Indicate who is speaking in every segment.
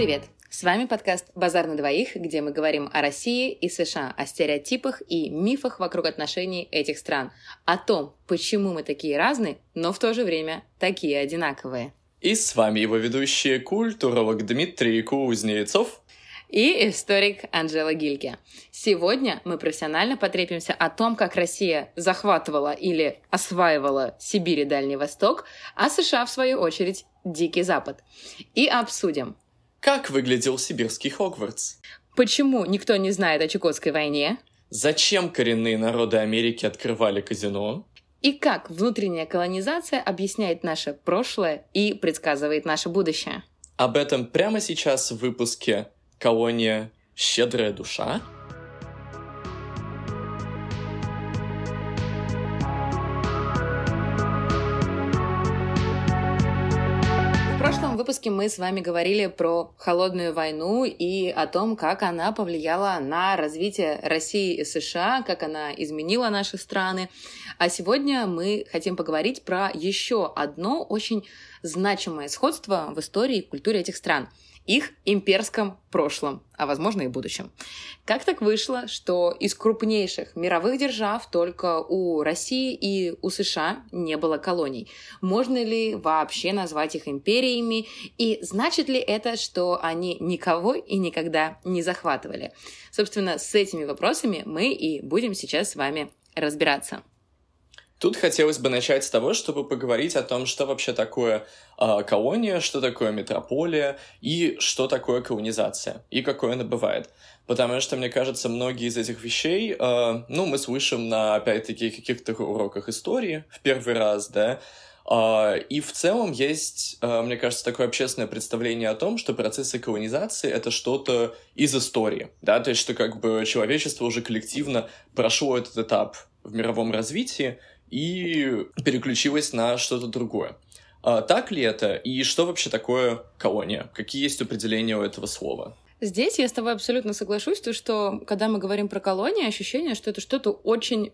Speaker 1: Привет! С вами подкаст «Базар на двоих», где мы говорим о России и США, о стереотипах и мифах вокруг отношений этих стран, о том, почему мы такие разные, но в то же время такие одинаковые.
Speaker 2: И с вами его ведущие культуролог Дмитрий Кузнецов
Speaker 1: и историк Анжела Гильке. Сегодня мы профессионально потрепимся о том, как Россия захватывала или осваивала Сибирь и Дальний Восток, а США, в свою очередь, Дикий Запад. И обсудим,
Speaker 2: как выглядел сибирский Хогвартс?
Speaker 1: Почему никто не знает о Чукотской войне?
Speaker 2: Зачем коренные народы Америки открывали казино?
Speaker 1: И как внутренняя колонизация объясняет наше прошлое и предсказывает наше будущее?
Speaker 2: Об этом прямо сейчас в выпуске «Колония. Щедрая душа».
Speaker 1: Выпуске мы с вами говорили про холодную войну и о том, как она повлияла на развитие России и США, как она изменила наши страны. А сегодня мы хотим поговорить про еще одно очень значимое сходство в истории и культуре этих стран – их имперском прошлом, а возможно и будущем. Как так вышло, что из крупнейших мировых держав только у России и у США не было колоний? Можно ли вообще назвать их империями? И значит ли это, что они никого и никогда не захватывали? Собственно, с этими вопросами мы и будем сейчас с вами разбираться.
Speaker 2: Тут хотелось бы начать с того, чтобы поговорить о том, что вообще такое э, колония, что такое метрополия и что такое колонизация, и какое она бывает. Потому что, мне кажется, многие из этих вещей, э, ну, мы слышим на, опять-таки, каких-то уроках истории в первый раз, да, Uh, и в целом есть, uh, мне кажется, такое общественное представление о том, что процессы колонизации — это что-то из истории, да, то есть что как бы человечество уже коллективно прошло этот этап в мировом развитии, и переключилась на что-то другое. А, так ли это? И что вообще такое колония? Какие есть определения у этого слова?
Speaker 1: Здесь я с тобой абсолютно соглашусь, то, что когда мы говорим про колонии, ощущение, что это что-то очень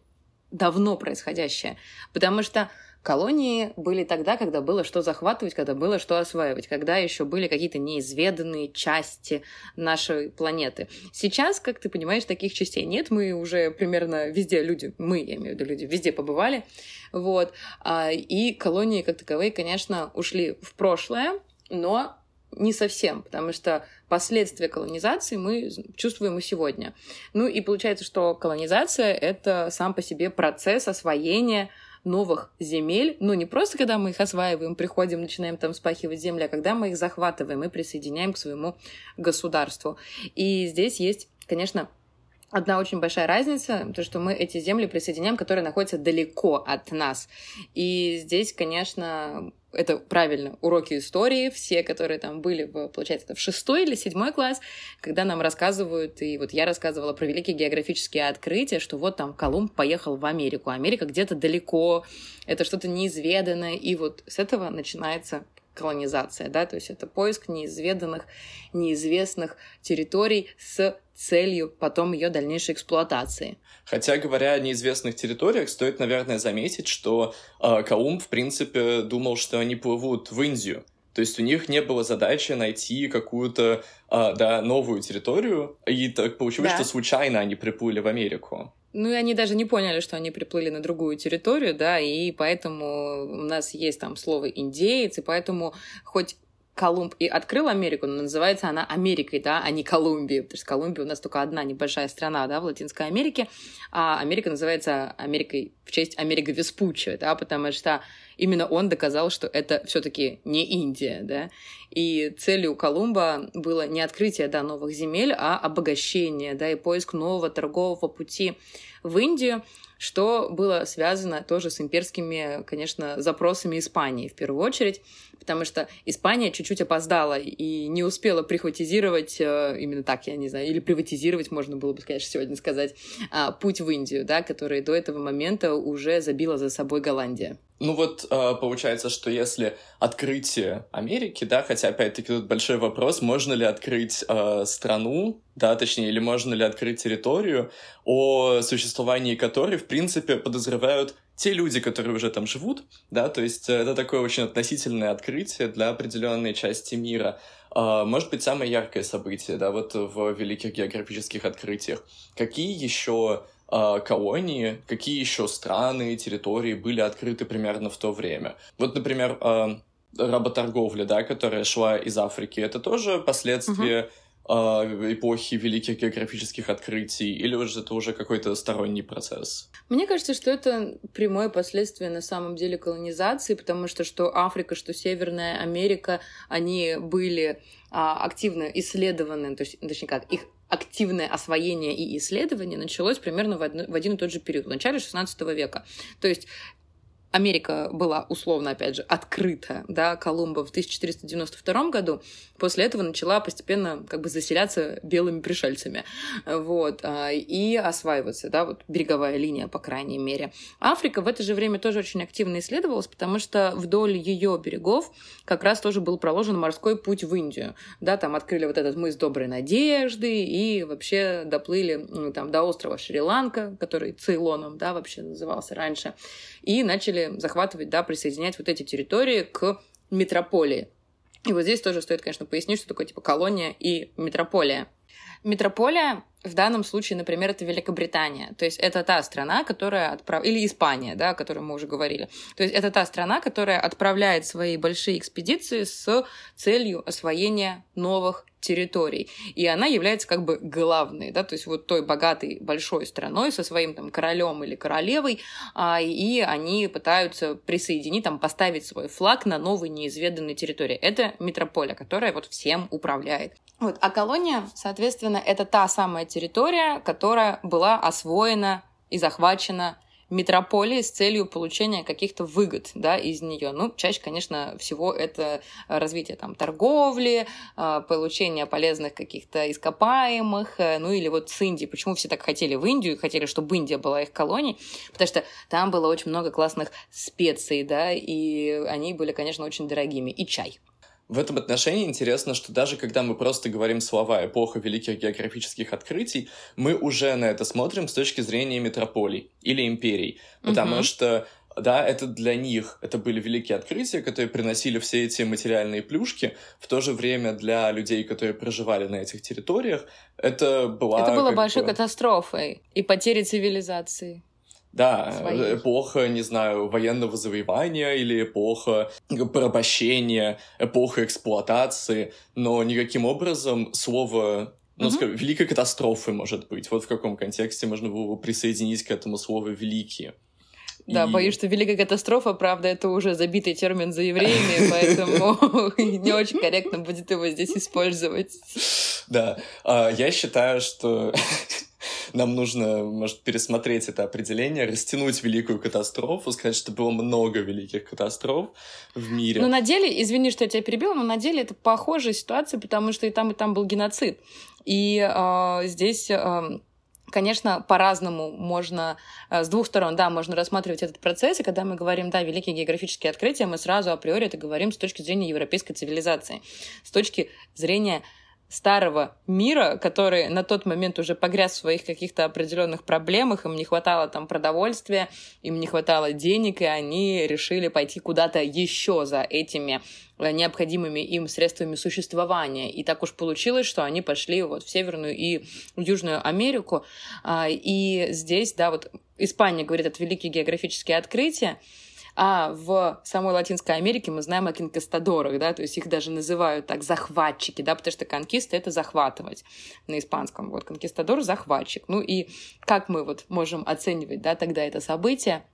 Speaker 1: давно происходящее. Потому что Колонии были тогда, когда было что захватывать, когда было что осваивать, когда еще были какие-то неизведанные части нашей планеты. Сейчас, как ты понимаешь, таких частей нет. Мы уже примерно везде люди, мы, я имею в виду люди, везде побывали. Вот. А, и колонии как таковые, конечно, ушли в прошлое, но не совсем, потому что последствия колонизации мы чувствуем и сегодня. Ну и получается, что колонизация — это сам по себе процесс освоения новых земель, ну, не просто когда мы их осваиваем, приходим, начинаем там спахивать земли, а когда мы их захватываем и присоединяем к своему государству. И здесь есть, конечно, одна очень большая разница, то, что мы эти земли присоединяем, которые находятся далеко от нас. И здесь, конечно, это правильно, уроки истории, все, которые там были, в, получается, в шестой или седьмой класс, когда нам рассказывают, и вот я рассказывала про великие географические открытия, что вот там Колумб поехал в Америку, Америка где-то далеко, это что-то неизведанное, и вот с этого начинается колонизация, да, то есть это поиск неизведанных, неизвестных территорий с целью потом ее дальнейшей эксплуатации.
Speaker 2: Хотя, говоря о неизвестных территориях, стоит, наверное, заметить, что э, Колумб, в принципе, думал, что они плывут в Индию. То есть у них не было задачи найти какую-то э, да, новую территорию, и так получилось, да. что случайно они приплыли в Америку.
Speaker 1: Ну и они даже не поняли, что они приплыли на другую территорию, да, и поэтому у нас есть там слово индеец, и поэтому хоть Колумб и открыл Америку, но называется она Америкой, да, а не Колумбией, потому что Колумбия у нас только одна небольшая страна, да, в Латинской Америке, а Америка называется Америкой в честь Америка Веспуччи, да, потому что именно он доказал, что это все таки не Индия, да, и целью Колумба было не открытие, да, новых земель, а обогащение, да, и поиск нового торгового пути в Индию, что было связано тоже с имперскими, конечно, запросами Испании в первую очередь, потому что Испания чуть-чуть опоздала и не успела прихватизировать, э, именно так, я не знаю, или приватизировать, можно было бы, конечно, сегодня сказать, а, путь в Индию, да, который до этого момента уже забила за собой Голландия.
Speaker 2: Ну вот э, получается, что если открытие Америки, да, хотя опять-таки тут большой вопрос, можно ли открыть э, страну, да, точнее, или можно ли открыть территорию, о существовании которой, в принципе, подозревают те люди, которые уже там живут, да, то есть это такое очень относительное открытие для определенной части мира. Э, может быть, самое яркое событие, да, вот в великих географических открытиях. Какие еще э, колонии, какие еще страны, территории были открыты примерно в то время. Вот, например, э, работорговля, да, которая шла из Африки, это тоже последствия uh эпохи великих географических открытий, или уже это уже какой-то сторонний процесс?
Speaker 1: Мне кажется, что это прямое последствие на самом деле колонизации, потому что что Африка, что Северная Америка, они были а, активно исследованы, то есть, точнее как, их активное освоение и исследование началось примерно в, в один и тот же период, в начале XVI века. То есть Америка была условно, опять же, открыта, да, Колумба в 1492 году, после этого начала постепенно как бы заселяться белыми пришельцами, вот, а, и осваиваться, да, вот береговая линия, по крайней мере. Африка в это же время тоже очень активно исследовалась, потому что вдоль ее берегов как раз тоже был проложен морской путь в Индию, да, там открыли вот этот мыс Доброй Надежды и вообще доплыли там до острова Шри-Ланка, который Цейлоном, да, вообще назывался раньше, и начали захватывать, да, присоединять вот эти территории к метрополии. И вот здесь тоже стоит, конечно, пояснить, что такое типа колония и метрополия. Метрополия в данном случае, например, это Великобритания. То есть это та страна, которая отправляет... Или Испания, да, о которой мы уже говорили. То есть это та страна, которая отправляет свои большие экспедиции с целью освоения новых территорий. И она является как бы главной, да, то есть вот той богатой большой страной со своим там королем или королевой, а, и они пытаются присоединить, там, поставить свой флаг на новой неизведанной территории. Это метрополия, которая вот всем управляет. Вот. А колония, соответственно, это та самая территория, которая была освоена и захвачена метрополии с целью получения каких-то выгод да, из нее. Ну, чаще, конечно, всего это развитие там, торговли, а, получение полезных каких-то ископаемых, э, ну или вот с Индией. Почему все так хотели в Индию, хотели, чтобы Индия была их колонией? Потому что там было очень много классных специй, да, и они были, конечно, очень дорогими. И чай.
Speaker 2: В этом отношении интересно, что даже когда мы просто говорим слова «эпоха великих географических открытий», мы уже на это смотрим с точки зрения метрополий или империй, потому угу. что да, это для них, это были великие открытия, которые приносили все эти материальные плюшки, в то же время для людей, которые проживали на этих территориях, это была...
Speaker 1: Это было большой бы... катастрофой и потерей цивилизации.
Speaker 2: Да, своей. эпоха, не знаю, военного завоевания или эпоха порабощения, эпоха эксплуатации, но никаким образом слово ну, угу. скажем, великой катастрофы, может быть. Вот в каком контексте можно было бы присоединить к этому слову «великие».
Speaker 1: Да, и... боюсь, что великая катастрофа, правда, это уже забитый термин за евреями, поэтому не очень корректно будет его здесь использовать.
Speaker 2: Да, а, я считаю, что нам нужно, может, пересмотреть это определение, растянуть великую катастрофу, сказать, что было много великих катастроф в мире.
Speaker 1: Но на деле, извини, что я тебя перебила, но на деле это похожая ситуация, потому что и там, и там был геноцид. И э, здесь... Э, Конечно, по-разному можно, с двух сторон, да, можно рассматривать этот процесс, и когда мы говорим, да, великие географические открытия, мы сразу априори это говорим с точки зрения европейской цивилизации, с точки зрения старого мира, который на тот момент уже погряз в своих каких-то определенных проблемах, им не хватало там продовольствия, им не хватало денег, и они решили пойти куда-то еще за этими э, необходимыми им средствами существования. И так уж получилось, что они пошли вот в Северную и Южную Америку. А, и здесь, да, вот Испания говорит, это великие географические открытия, а в самой Латинской Америке мы знаем о конкистадорах, да, то есть их даже называют так захватчики, да, потому что конкиста — это захватывать на испанском. Вот конкистадор — захватчик. Ну и как мы вот можем оценивать, да, тогда это событие,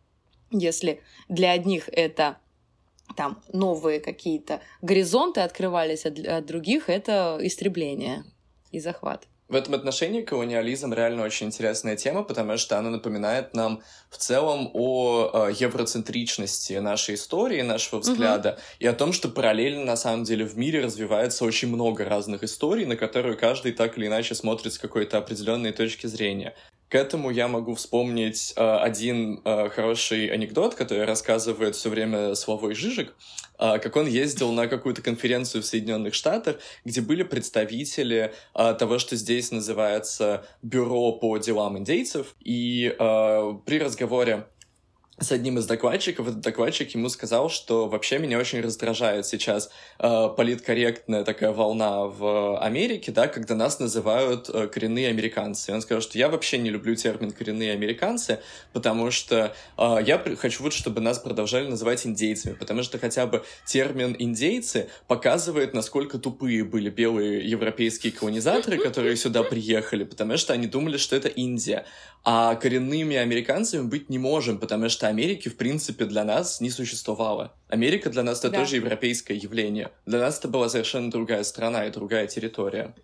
Speaker 1: если для одних это там новые какие-то горизонты открывались, а для других это истребление и захват.
Speaker 2: В этом отношении колониализм реально очень интересная тема, потому что она напоминает нам в целом о э, евроцентричности нашей истории, нашего взгляда, угу. и о том, что параллельно на самом деле в мире развивается очень много разных историй, на которые каждый так или иначе смотрит с какой-то определенной точки зрения. К этому я могу вспомнить э, один э, хороший анекдот, который рассказывает все время Славой Жижик, э, как он ездил на какую-то конференцию в Соединенных Штатах, где были представители э, того, что здесь называется Бюро по делам индейцев, и э, при разговоре с одним из докладчиков, этот докладчик ему сказал, что вообще меня очень раздражает сейчас э, политкорректная такая волна в Америке, да, когда нас называют э, коренные американцы. И он сказал, что я вообще не люблю термин коренные американцы, потому что э, я хочу вот, чтобы нас продолжали называть индейцами, потому что хотя бы термин индейцы показывает, насколько тупые были белые европейские колонизаторы, которые сюда приехали, потому что они думали, что это Индия. А коренными американцами быть не можем, потому что Америки, в принципе, для нас не существовало. Америка для нас это да. тоже европейское явление. Для нас это была совершенно другая страна и другая территория.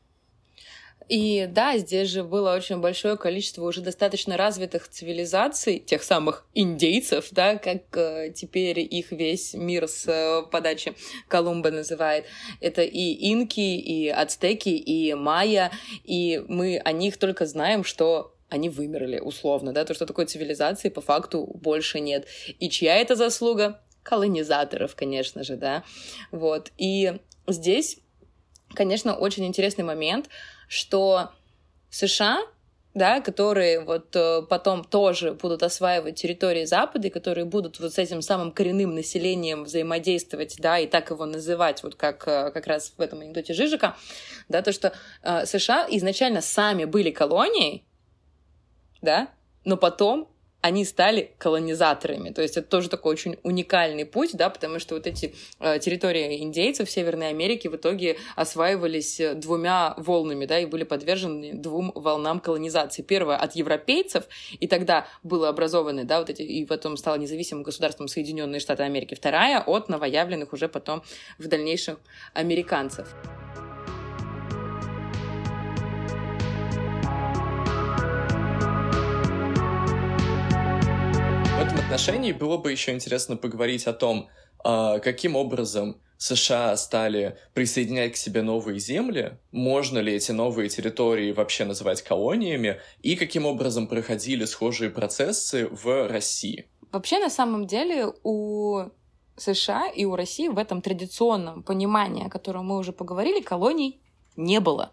Speaker 1: И да, здесь же было очень большое количество уже достаточно развитых цивилизаций, тех самых индейцев, да, как э, теперь их весь мир с э, подачи Колумба называет. Это и инки, и ацтеки, и майя, и мы о них только знаем, что они вымерли, условно, да, то, что такой цивилизации по факту больше нет. И чья это заслуга? Колонизаторов, конечно же, да. Вот. И здесь, конечно, очень интересный момент, что США да, которые вот э, потом тоже будут осваивать территории Запада, и которые будут вот с этим самым коренным населением взаимодействовать, да, и так его называть, вот как э, как раз в этом анекдоте Жижика, да, то, что э, США изначально сами были колонией, да, но потом они стали колонизаторами. То есть это тоже такой очень уникальный путь, да, потому что вот эти э, территории индейцев Северной Америке в итоге осваивались э, двумя волнами, да, и были подвержены двум волнам колонизации. Первая от европейцев, и тогда было образованы, да, вот эти, и потом стало независимым государством Соединенные Штаты Америки. Вторая от новоявленных уже потом в дальнейшем американцев.
Speaker 2: Отношении было бы еще интересно поговорить о том, а, каким образом США стали присоединять к себе новые земли, можно ли эти новые территории вообще называть колониями, и каким образом проходили схожие процессы в России.
Speaker 1: Вообще, на самом деле, у США и у России в этом традиционном понимании, о котором мы уже поговорили, колоний не было.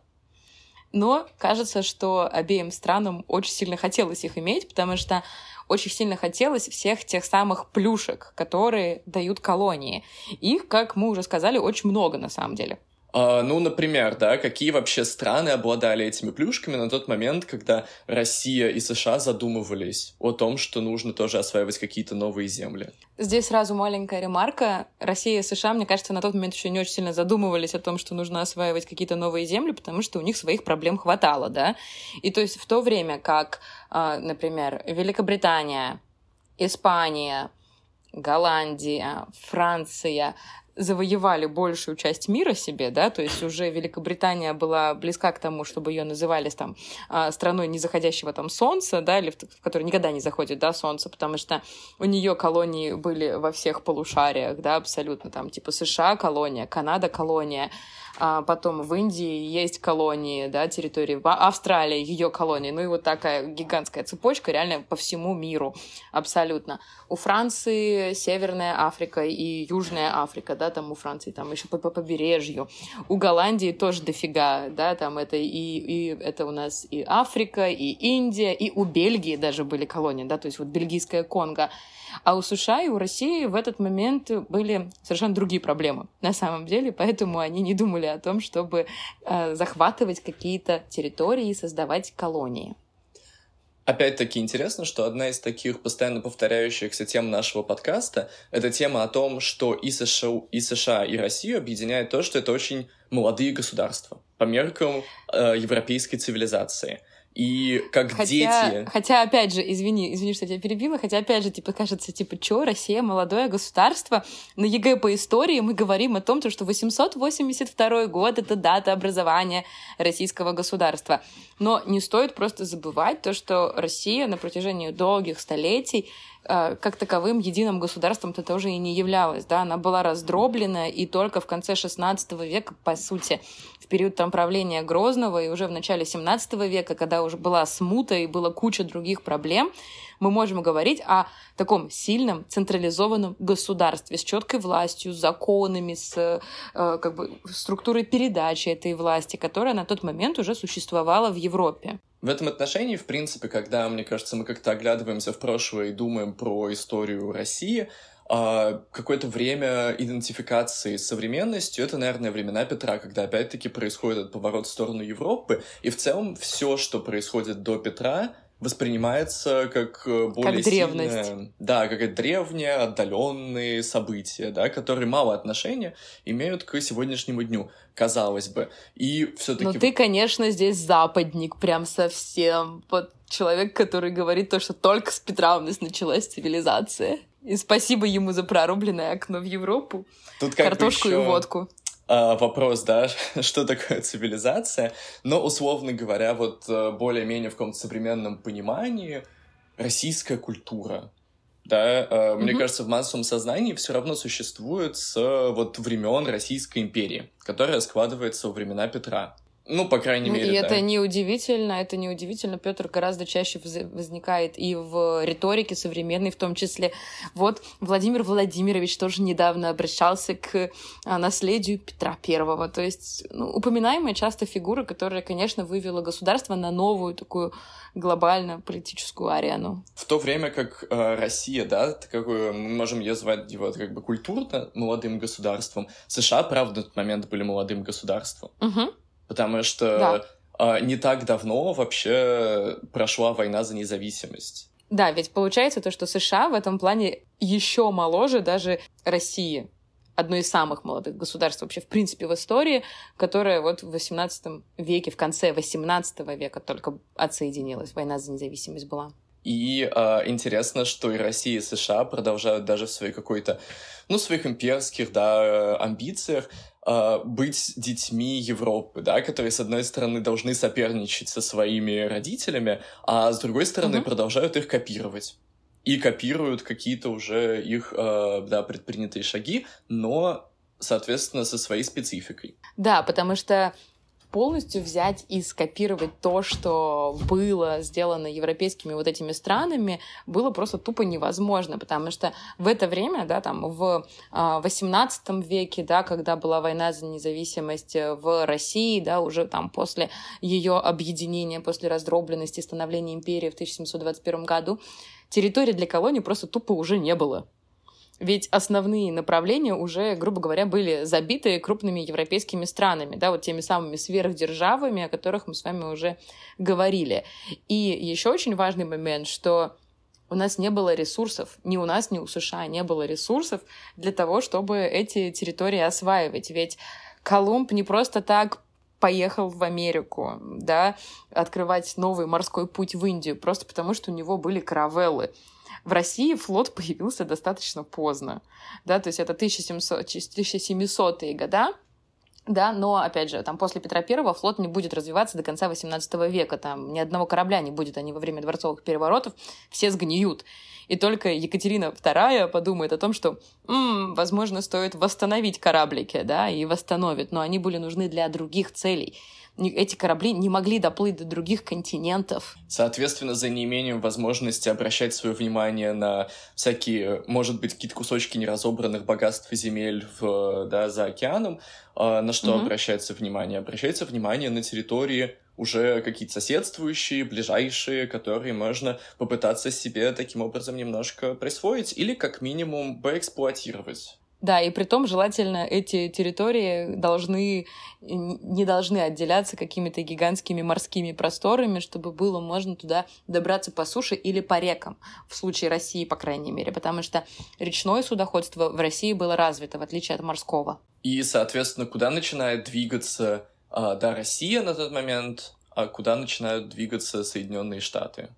Speaker 1: Но кажется, что обеим странам очень сильно хотелось их иметь, потому что очень сильно хотелось всех тех самых плюшек, которые дают колонии. Их, как мы уже сказали, очень много на самом деле.
Speaker 2: Uh, ну, например, да, какие вообще страны обладали этими плюшками на тот момент, когда Россия и США задумывались о том, что нужно тоже осваивать какие-то новые земли?
Speaker 1: Здесь сразу маленькая ремарка. Россия и США, мне кажется, на тот момент еще не очень сильно задумывались о том, что нужно осваивать какие-то новые земли, потому что у них своих проблем хватало, да. И то есть в то время как, uh, например, Великобритания, Испания, Голландия, Франция завоевали большую часть мира себе, да, то есть уже Великобритания была близка к тому, чтобы ее называли там а, страной незаходящего там солнца, да, или в, в которой никогда не заходит, да, солнце, потому что у нее колонии были во всех полушариях, да, абсолютно, там, типа США колония, Канада колония, а потом в Индии есть колонии, да, территории, в Австралии ее колонии, ну и вот такая гигантская цепочка реально по всему миру абсолютно. У Франции Северная Африка и Южная Африка, да, там у Франции там еще по, по побережью. У Голландии тоже дофига, да, там это и, и это у нас и Африка, и Индия, и у Бельгии даже были колонии, да, то есть вот бельгийская Конго. А у США и у России в этот момент были совершенно другие проблемы на самом деле, поэтому они не думали о том, чтобы э, захватывать какие-то территории и создавать колонии.
Speaker 2: Опять-таки интересно, что одна из таких постоянно повторяющихся тем нашего подкаста — это тема о том, что и США, и США, и Россию объединяет то, что это очень молодые государства по меркам э, европейской цивилизации — и как
Speaker 1: хотя,
Speaker 2: дети.
Speaker 1: Хотя, опять же, извини, извини, что я тебя перебила, хотя, опять же, типа, кажется, типа, что, Россия молодое государство? На ЕГЭ по истории мы говорим о том, что 882 год — это дата образования российского государства. Но не стоит просто забывать то, что Россия на протяжении долгих столетий как таковым единым государством-то тоже и не являлась, да, она была раздроблена, и только в конце XVI века, по сути, в период там правления Грозного и уже в начале XVII века, когда уже была смута и была куча других проблем, мы можем говорить о таком сильном централизованном государстве с четкой властью, с законами, с э, как бы структурой передачи этой власти, которая на тот момент уже существовала в Европе.
Speaker 2: В этом отношении, в принципе, когда, мне кажется, мы как-то оглядываемся в прошлое и думаем про историю России, а, какое-то время идентификации с современностью, это, наверное, времена Петра, когда опять-таки происходит этот поворот в сторону Европы, и в целом все, что происходит до Петра, воспринимается как э, более как древность. Сильное, да, как древние, отдаленные события, да, которые мало отношения имеют к сегодняшнему дню, казалось бы. И все-таки.
Speaker 1: Ну ты, конечно, здесь западник, прям совсем. Вот человек, который говорит то, что только с Петра у нас началась цивилизация. И спасибо ему за прорубленное окно в Европу, Тут картошку еще... и водку.
Speaker 2: А, вопрос, да, что такое цивилизация, но, условно говоря, вот э, более-менее в каком-то современном понимании российская культура, да, mm-hmm. мне кажется, в массовом сознании все равно существует с вот времен Российской империи, которая складывается во времена Петра. Ну, по крайней ну, мере,
Speaker 1: И
Speaker 2: да.
Speaker 1: это неудивительно, это неудивительно. Петр гораздо чаще возникает и в риторике современной, в том числе. Вот Владимир Владимирович тоже недавно обращался к а, наследию Петра Первого. То есть ну, упоминаемая часто фигура, которая, конечно, вывела государство на новую такую глобальную политическую арену.
Speaker 2: В то время как э, Россия, да, какую мы можем ее звать его как бы культурно молодым государством, США, правда, в тот момент были молодым государством.
Speaker 1: Угу
Speaker 2: потому что да. а, не так давно вообще прошла война за независимость.
Speaker 1: Да, ведь получается то, что США в этом плане еще моложе даже России. Одно из самых молодых государств вообще, в принципе, в истории, которое вот в XVIII веке, в конце XVIII века только отсоединилась. Война за независимость была.
Speaker 2: И э, интересно, что и Россия, и США продолжают даже в своей какой-то, ну, своих имперских, да, амбициях э, быть детьми Европы, да, которые, с одной стороны, должны соперничать со своими родителями, а с другой стороны, mm-hmm. продолжают их копировать. И копируют какие-то уже их, э, да, предпринятые шаги, но, соответственно, со своей спецификой.
Speaker 1: Да, потому что полностью взять и скопировать то, что было сделано европейскими вот этими странами, было просто тупо невозможно, потому что в это время, да, там, в XVIII а, веке, да, когда была война за независимость в России, да, уже там после ее объединения, после раздробленности, становления империи в 1721 году, территории для колоний просто тупо уже не было. Ведь основные направления уже, грубо говоря, были забиты крупными европейскими странами, да, вот теми самыми сверхдержавами, о которых мы с вами уже говорили. И еще очень важный момент, что у нас не было ресурсов, ни у нас, ни у США не было ресурсов для того, чтобы эти территории осваивать. Ведь Колумб не просто так поехал в Америку, да, открывать новый морской путь в Индию, просто потому что у него были каравеллы. В России флот появился достаточно поздно, да, то есть это 1700, 1700-е года, да, но, опять же, там после Петра Первого флот не будет развиваться до конца XVIII века, там ни одного корабля не будет, они во время дворцовых переворотов все сгниют. И только Екатерина II подумает о том, что, м-м, возможно, стоит восстановить кораблики, да, и восстановит, но они были нужны для других целей эти корабли не могли доплыть до других континентов.
Speaker 2: Соответственно, за неимением возможности обращать свое внимание на всякие, может быть, какие-то кусочки неразобранных богатств земель в, да, за океаном, а, на что mm-hmm. обращается внимание? Обращается внимание на территории уже какие-то соседствующие, ближайшие, которые можно попытаться себе таким образом немножко присвоить или как минимум поэксплуатировать.
Speaker 1: Да, и при том желательно эти территории должны, не должны отделяться какими-то гигантскими морскими просторами, чтобы было можно туда добраться по суше или по рекам, в случае России, по крайней мере, потому что речное судоходство в России было развито, в отличие от морского.
Speaker 2: И, соответственно, куда начинает двигаться а, да, Россия на тот момент, а куда начинают двигаться Соединенные Штаты?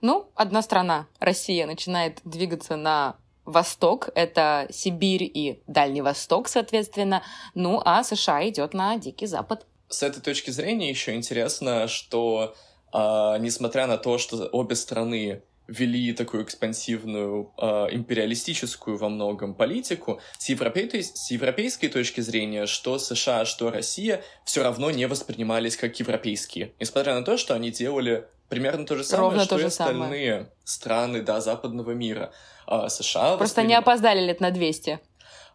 Speaker 1: Ну, одна страна, Россия, начинает двигаться на Восток — это Сибирь и Дальний Восток, соответственно. Ну, а США идет на Дикий Запад.
Speaker 2: С этой точки зрения еще интересно, что э, несмотря на то, что обе страны вели такую экспансивную, э, империалистическую во многом политику, с, европей, с европейской точки зрения, что США, что Россия все равно не воспринимались как европейские, несмотря на то, что они делали примерно то же самое,
Speaker 1: Ровно
Speaker 2: что
Speaker 1: то
Speaker 2: и остальные
Speaker 1: самое.
Speaker 2: страны да, западного мира. А США
Speaker 1: Просто
Speaker 2: восприним-
Speaker 1: не опоздали лет на 200.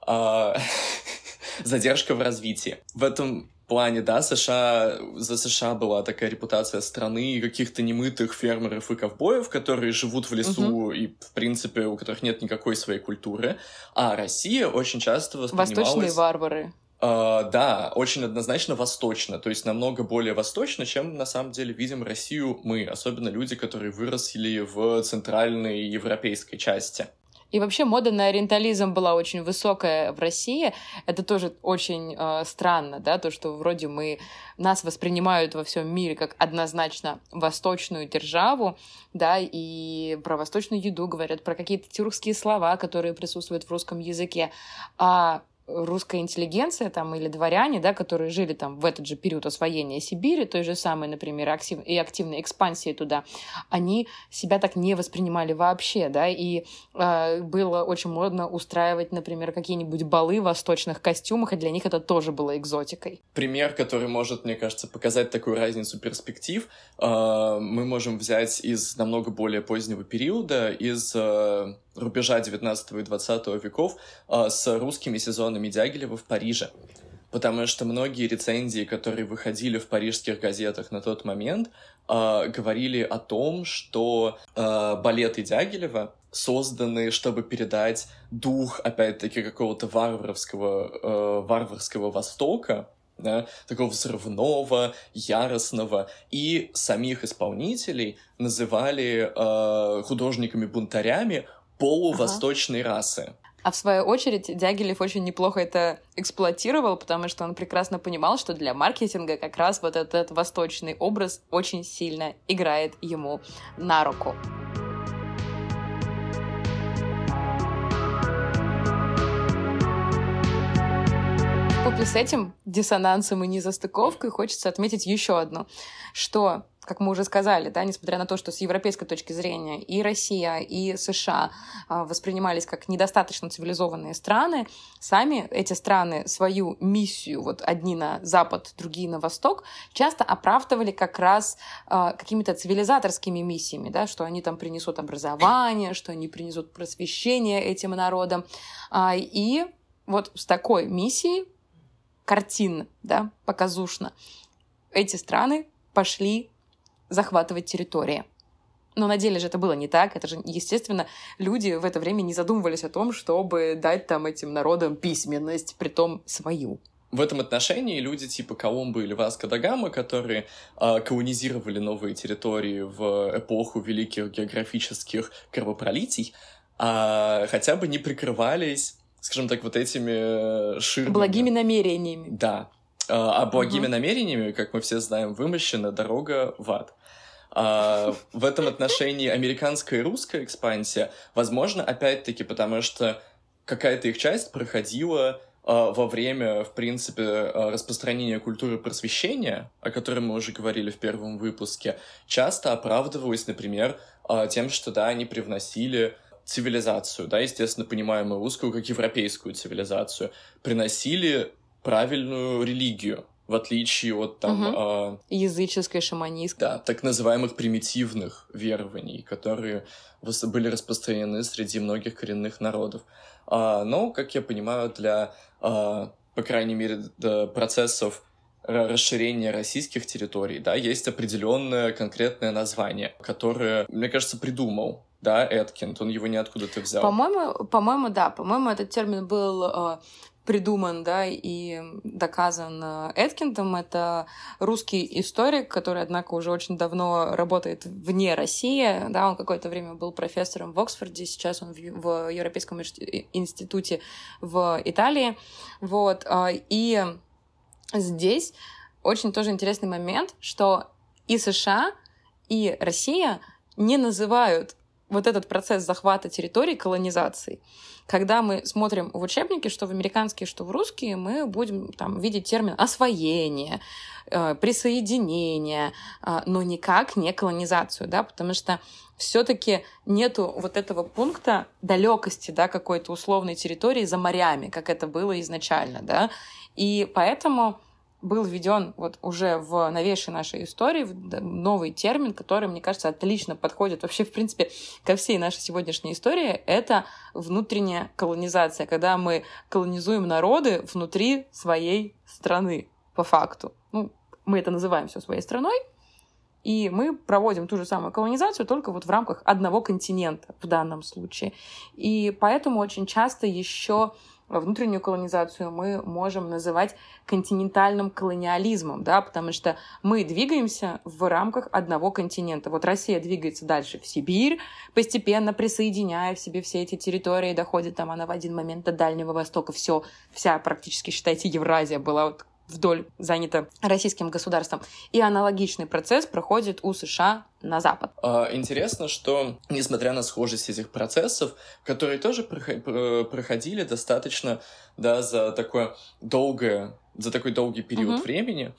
Speaker 2: а, задержка в развитии. В этом плане, да, США, за США была такая репутация страны каких-то немытых фермеров и ковбоев, которые живут в лесу и, в принципе, у которых нет никакой своей культуры. А Россия очень часто воспринималась...
Speaker 1: Восточные варвары.
Speaker 2: А, да, очень однозначно восточно, то есть намного более восточно, чем на самом деле видим Россию мы, особенно люди, которые выросли в центральной европейской части.
Speaker 1: И вообще мода на ориентализм была очень высокая в России. Это тоже очень э, странно, да, то, что вроде мы нас воспринимают во всем мире как однозначно восточную державу, да, и про восточную еду говорят, про какие-то тюркские слова, которые присутствуют в русском языке. А русская интеллигенция там или дворяне, да, которые жили там в этот же период освоения Сибири, той же самой, например, актив, и активной экспансии туда, они себя так не воспринимали вообще, да, и э, было очень модно устраивать, например, какие-нибудь балы в восточных костюмах, и для них это тоже было экзотикой.
Speaker 2: Пример, который может, мне кажется, показать такую разницу перспектив, э, мы можем взять из намного более позднего периода, из э, рубежа 19 и 20 веков э, с русскими сезонами Дягилева в Париже. Потому что многие рецензии, которые выходили в парижских газетах на тот момент, э, говорили о том, что э, балеты Дягилева созданы, чтобы передать дух, опять-таки, какого-то варварского, варварского Востока, да, такого взрывного, яростного. И самих исполнителей называли э, художниками-бунтарями полувосточной ага. расы.
Speaker 1: А в свою очередь Дягилев очень неплохо это эксплуатировал, потому что он прекрасно понимал, что для маркетинга как раз вот этот восточный образ очень сильно играет ему на руку. купе с этим диссонансом и незастыковкой хочется отметить еще одно, что как мы уже сказали, да, несмотря на то, что с европейской точки зрения и Россия, и США а, воспринимались как недостаточно цивилизованные страны, сами эти страны свою миссию, вот одни на запад, другие на восток, часто оправдывали как раз а, какими-то цивилизаторскими миссиями, да, что они там принесут образование, что они принесут просвещение этим народам. А, и вот с такой миссией картинно, да, показушно, эти страны пошли захватывать территории. Но на деле же это было не так. Это же, естественно, люди в это время не задумывались о том, чтобы дать там этим народам письменность, при том свою.
Speaker 2: В этом отношении люди типа Колумба или Васко да Гама, которые э, колонизировали новые территории в эпоху великих географических кровопролитий, э, хотя бы не прикрывались, скажем так, вот этими ширмами.
Speaker 1: Благими намерениями.
Speaker 2: Да, а благими uh-huh. намерениями, как мы все знаем, вымощена дорога в ад. А, в этом отношении американская и русская экспансия, возможно, опять-таки, потому что какая-то их часть проходила а, во время, в принципе, а, распространения культуры просвещения, о котором мы уже говорили в первом выпуске, часто оправдывалась, например, тем, что, да, они привносили цивилизацию, да, естественно, понимаемую русскую как европейскую цивилизацию, приносили правильную религию, в отличие от там...
Speaker 1: Угу. Э, Языческой, шаманистской.
Speaker 2: Да, так называемых примитивных верований, которые были распространены среди многих коренных народов. А, но, как я понимаю, для, а, по крайней мере, процессов расширения российских территорий, да, есть определенное конкретное название, которое, мне кажется, придумал да, Эткинд, он его ниоткуда-то взял.
Speaker 1: По-моему, по-моему, да, по-моему, этот термин был э, придуман, да, и доказан Эткиндом. Это русский историк, который, однако, уже очень давно работает вне России, да, он какое-то время был профессором в Оксфорде, сейчас он в, в Европейском институте в Италии, вот, а, и здесь очень тоже интересный момент, что и США, и Россия не называют вот этот процесс захвата территорий колонизацией. Когда мы смотрим в учебники, что в американские, что в русские, мы будем там видеть термин освоение, э, присоединение, э, но никак не колонизацию, да, потому что все-таки нету вот этого пункта далекости, да, какой-то условной территории за морями, как это было изначально, да, и поэтому был введен вот уже в новейшей нашей истории новый термин, который, мне кажется, отлично подходит вообще, в принципе, ко всей нашей сегодняшней истории. Это внутренняя колонизация, когда мы колонизуем народы внутри своей страны, по факту. Ну, мы это называем все своей страной, и мы проводим ту же самую колонизацию, только вот в рамках одного континента в данном случае. И поэтому очень часто еще внутреннюю колонизацию мы можем называть континентальным колониализмом, да, потому что мы двигаемся в рамках одного континента. Вот Россия двигается дальше в Сибирь, постепенно присоединяя в себе все эти территории, доходит там она в один момент до Дальнего Востока. Все, вся практически, считайте, Евразия была вот вдоль занята российским государством. И аналогичный процесс проходит у США на Запад.
Speaker 2: А, интересно, что, несмотря на схожесть этих процессов, которые тоже проходили достаточно да, за такое долгое, за такой долгий период mm-hmm. времени,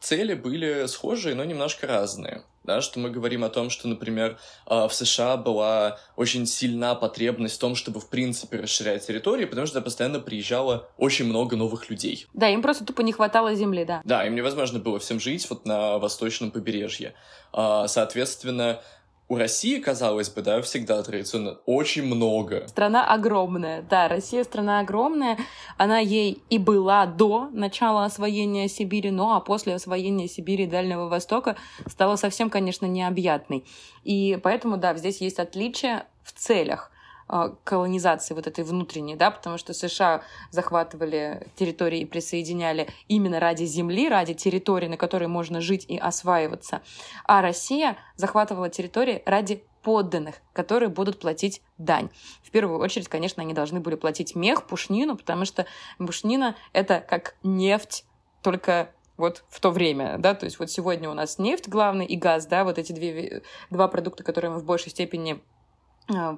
Speaker 2: цели были схожие, но немножко разные да, что мы говорим о том, что, например, а, в США была очень сильна потребность в том, чтобы, в принципе, расширять территории, потому что постоянно приезжало очень много новых людей.
Speaker 1: Да, им просто тупо не хватало земли, да.
Speaker 2: Да, им невозможно было всем жить вот на восточном побережье. А, соответственно, у России, казалось бы, да, всегда традиционно очень много.
Speaker 1: Страна огромная, да, Россия страна огромная, она ей и была до начала освоения Сибири, но а после освоения Сибири и Дальнего Востока стала совсем, конечно, необъятной. И поэтому, да, здесь есть отличие в целях. А, колонизации вот этой внутренней, да, потому что США захватывали территории и присоединяли именно ради земли, ради территории, на которой можно жить и осваиваться, а Россия захватывала территории ради подданных, которые будут платить дань. В первую очередь, конечно, они должны были платить мех, пушнину, потому что пушнина — это как нефть, только вот в то время, да, то есть вот сегодня у нас нефть главный и газ, да, вот эти две, два продукта, которые мы в большей степени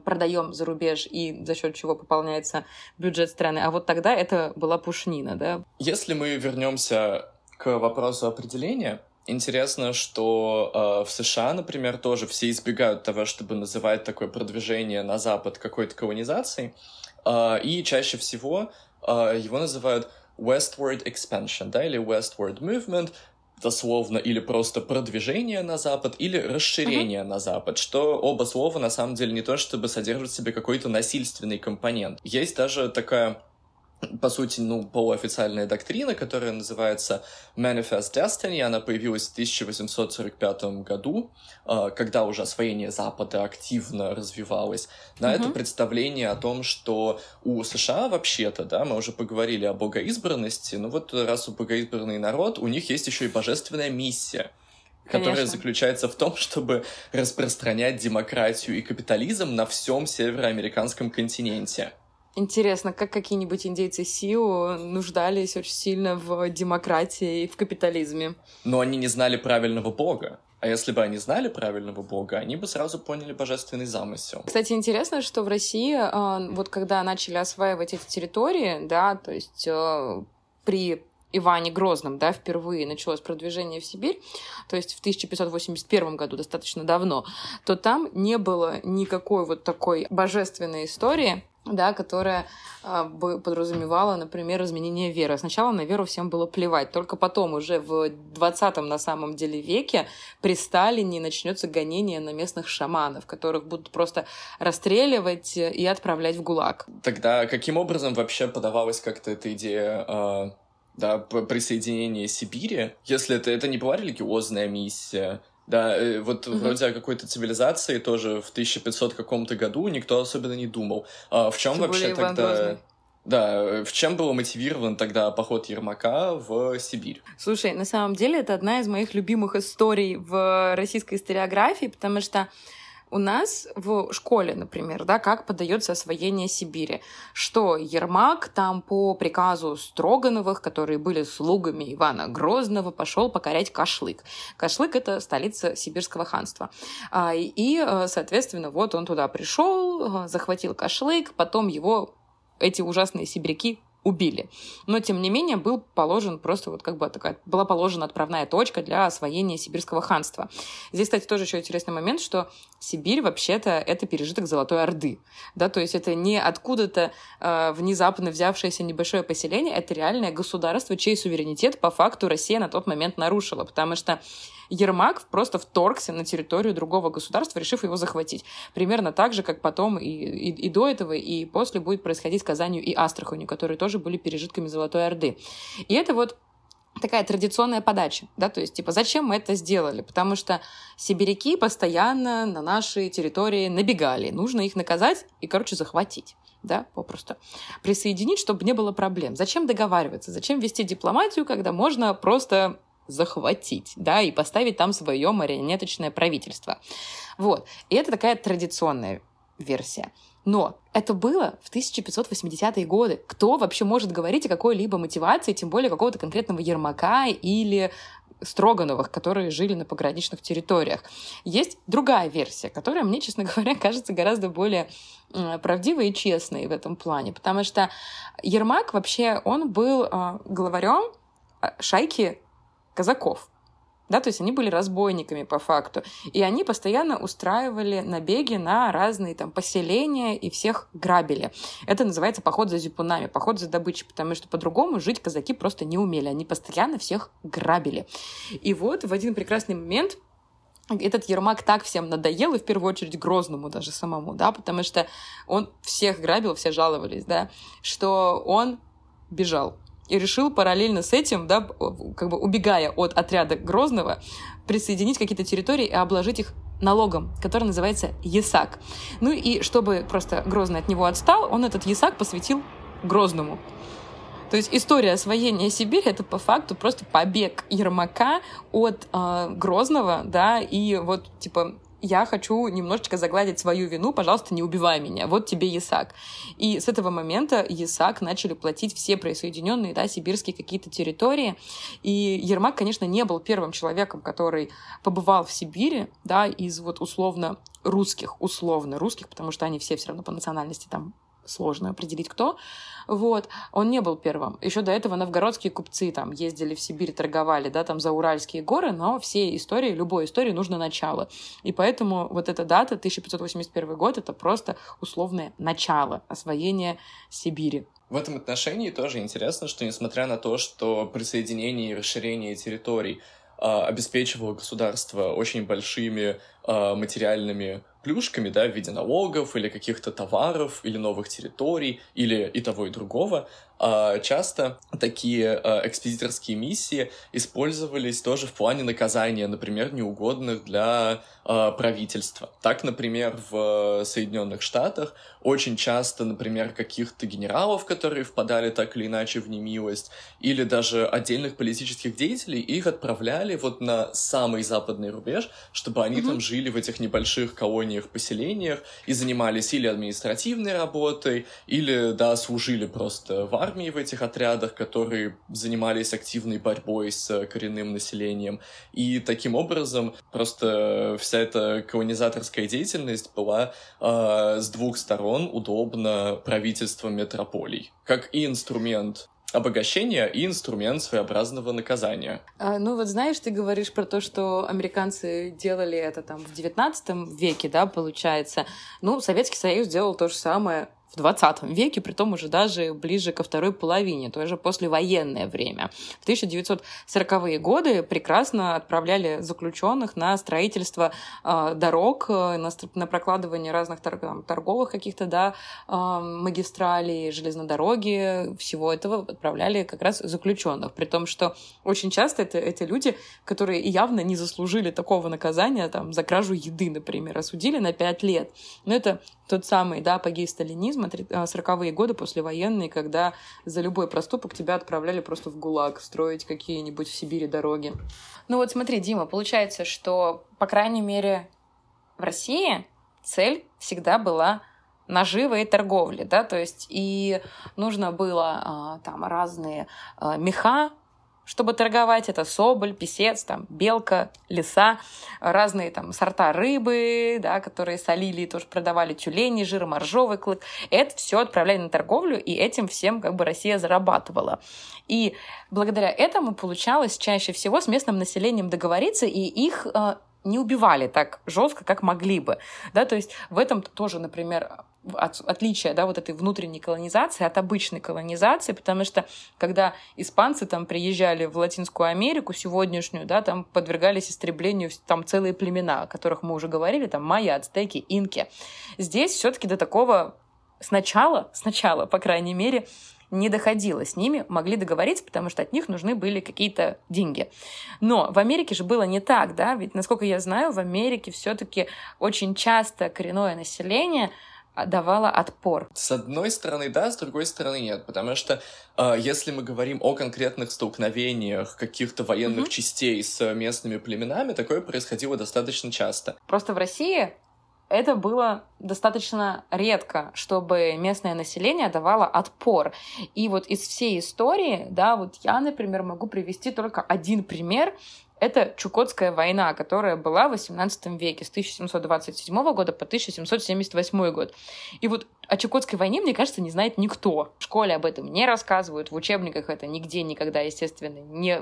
Speaker 1: продаем за рубеж и за счет чего пополняется бюджет страны. А вот тогда это была пушнина, да?
Speaker 2: Если мы вернемся к вопросу определения, Интересно, что э, в США, например, тоже все избегают того, чтобы называть такое продвижение на Запад какой-то колонизацией, э, и чаще всего э, его называют westward expansion, да, или westward movement, дословно или просто продвижение на Запад, или расширение uh-huh. на Запад, что оба слова на самом деле не то, чтобы содержат в себе какой-то насильственный компонент. Есть даже такая по сути, ну, полуофициальная доктрина, которая называется Manifest Destiny. Она появилась в 1845 году, а, когда уже освоение Запада активно развивалось. На mm-hmm. это представление о том, что у США вообще-то, да, мы уже поговорили о богоизбранности, ну вот раз у богоизбранный народ, у них есть еще и божественная миссия которая Конечно. заключается в том, чтобы распространять демократию и капитализм на всем североамериканском континенте.
Speaker 1: Интересно, как какие-нибудь индейцы Сиу нуждались очень сильно в демократии и в капитализме.
Speaker 2: Но они не знали правильного бога. А если бы они знали правильного бога, они бы сразу поняли божественный замысел.
Speaker 1: Кстати, интересно, что в России, а, вот когда начали осваивать эти территории, да, то есть а, при Иване Грозном, да, впервые началось продвижение в Сибирь, то есть в 1581 году, достаточно давно, то там не было никакой вот такой божественной истории, да, которая э, бы подразумевала, например, изменение веры. Сначала на веру всем было плевать, только потом, уже в 20 на самом деле веке, при Сталине начнется гонение на местных шаманов, которых будут просто расстреливать и отправлять в ГУЛАГ.
Speaker 2: Тогда каким образом вообще подавалась как-то эта идея э, да, присоединения Сибири? Если это, это не была религиозная миссия, да, э, вот mm-hmm. вроде о какой-то цивилизации тоже в 1500 каком-то году никто особенно не думал. А в чем вообще тогда... Да, э, в чем был мотивирован тогда поход Ермака в Сибирь?
Speaker 1: Слушай, на самом деле это одна из моих любимых историй в российской историографии, потому что у нас в школе, например, да, как подается освоение Сибири, что Ермак там по приказу Строгановых, которые были слугами Ивана Грозного, пошел покорять Кашлык. Кашлык — это столица Сибирского ханства. А, и, э, соответственно, вот он туда пришел, э, захватил Кашлык, потом его эти ужасные сибиряки убили. Но, тем не менее, был положен просто вот как бы такая, была положена отправная точка для освоения сибирского ханства. Здесь, кстати, тоже еще интересный момент, что Сибирь вообще-то это пережиток Золотой Орды, да, то есть это не откуда-то э, внезапно взявшееся небольшое поселение, это реальное государство, чей суверенитет по факту Россия на тот момент нарушила, потому что Ермак просто вторгся на территорию другого государства, решив его захватить. Примерно так же, как потом и, и, и до этого, и после будет происходить с Казанью и Астраханью, которые тоже были пережитками Золотой Орды. И это вот такая традиционная подача, да, то есть, типа, зачем мы это сделали? Потому что сибиряки постоянно на нашей территории набегали, нужно их наказать и, короче, захватить да, попросту, присоединить, чтобы не было проблем. Зачем договариваться? Зачем вести дипломатию, когда можно просто захватить, да, и поставить там свое марионеточное правительство. Вот. И это такая традиционная версия. Но это было в 1580-е годы. Кто вообще может говорить о какой-либо мотивации, тем более какого-то конкретного Ермака или Строгановых, которые жили на пограничных территориях. Есть другая версия, которая мне, честно говоря, кажется гораздо более правдивой и честной в этом плане, потому что Ермак вообще, он был э, главарем а, шайки казаков. Да, то есть они были разбойниками по факту. И они постоянно устраивали набеги на разные там поселения и всех грабили. Это называется поход за зипунами, поход за добычей, потому что по-другому жить казаки просто не умели. Они постоянно всех грабили. И вот в один прекрасный момент этот Ермак так всем надоел, и в первую очередь Грозному даже самому, да, потому что он всех грабил, все жаловались, да, что он бежал и решил параллельно с этим, да, как бы убегая от отряда Грозного, присоединить какие-то территории и обложить их налогом, который называется ЕСАК. Ну и чтобы просто Грозный от него отстал, он этот ЕСАК посвятил Грозному. То есть история освоения Сибири это по факту просто побег Ермака от э, Грозного, да, и вот типа я хочу немножечко загладить свою вину, пожалуйста, не убивай меня, вот тебе ЕСАК. И с этого момента ЕСАК начали платить все присоединенные, да, сибирские какие-то территории. И Ермак, конечно, не был первым человеком, который побывал в Сибири, да, из вот условно русских, условно русских, потому что они все все равно по национальности там сложно определить кто. Вот. Он не был первым. Еще до этого новгородские купцы там ездили в Сибирь, торговали, да, там за Уральские горы, но все истории, любой истории нужно начало. И поэтому вот эта дата, 1581 год, это просто условное начало освоения Сибири.
Speaker 2: В этом отношении тоже интересно, что несмотря на то, что присоединение и расширение территорий э, обеспечивало государство очень большими э, материальными плюшками, да, в виде налогов или каких-то товаров, или новых территорий, или и того, и другого, а, часто такие а, экспедиторские миссии использовались тоже в плане наказания, например, неугодных для а, правительства. Так, например, в Соединенных Штатах очень часто, например, каких-то генералов, которые впадали так или иначе в немилость, или даже отдельных политических деятелей, их отправляли вот на самый западный рубеж, чтобы они mm-hmm. там жили в этих небольших колониях, поселениях и занимались или административной работой, или, да, служили просто в армии, в этих отрядах, которые занимались активной борьбой с коренным населением. И таким образом просто вся эта колонизаторская деятельность была э, с двух сторон удобна правительством метрополий, как и инструмент обогащение и инструмент своеобразного наказания.
Speaker 1: А, ну вот знаешь, ты говоришь про то, что американцы делали это там в 19 веке, да, получается. Ну, Советский Союз делал то же самое в 20 веке, при том уже даже ближе ко второй половине, то есть послевоенное время. В 1940-е годы прекрасно отправляли заключенных на строительство э, дорог, э, на, на прокладывание разных тор там, торговых каких-то да, э, магистралей, железнодороги, всего этого отправляли как раз заключенных. При том, что очень часто это, это люди, которые явно не заслужили такого наказания там, за кражу еды, например, осудили на 5 лет. Но это тот самый, да, апогей сталинизма, 40-е а, годы послевоенные, когда за любой проступок тебя отправляли просто в ГУЛАГ строить какие-нибудь в Сибири дороги. Ну вот смотри, Дима, получается, что, по крайней мере, в России цель всегда была наживы и торговли, да, то есть и нужно было а, там разные а, меха чтобы торговать. Это соболь, писец, там, белка, лиса, разные там сорта рыбы, да, которые солили и тоже продавали тюлени, жир, моржовый клык. Это все отправляли на торговлю, и этим всем как бы Россия зарабатывала. И благодаря этому получалось чаще всего с местным населением договориться, и их э, не убивали так жестко, как могли бы. Да, то есть в этом тоже, например, от, отличие да, вот этой внутренней колонизации от обычной колонизации, потому что когда испанцы там приезжали в Латинскую Америку сегодняшнюю, да, там подвергались истреблению там целые племена, о которых мы уже говорили, там майя, ацтеки, инки. Здесь все-таки до такого сначала, сначала, по крайней мере, не доходило с ними, могли договориться, потому что от них нужны были какие-то деньги. Но в Америке же было не так, да, ведь, насколько я знаю, в Америке все-таки очень часто коренное население давала отпор.
Speaker 2: С одной стороны, да, с другой стороны, нет. Потому что э, если мы говорим о конкретных столкновениях каких-то военных mm-hmm. частей с местными племенами, такое происходило достаточно часто.
Speaker 1: Просто в России это было достаточно редко, чтобы местное население давало отпор. И вот из всей истории, да, вот я, например, могу привести только один пример, это Чукотская война, которая была в XVIII веке с 1727 года по 1778 год. И вот о Чукотской войне, мне кажется, не знает никто. В школе об этом не рассказывают, в учебниках это нигде никогда, естественно, не,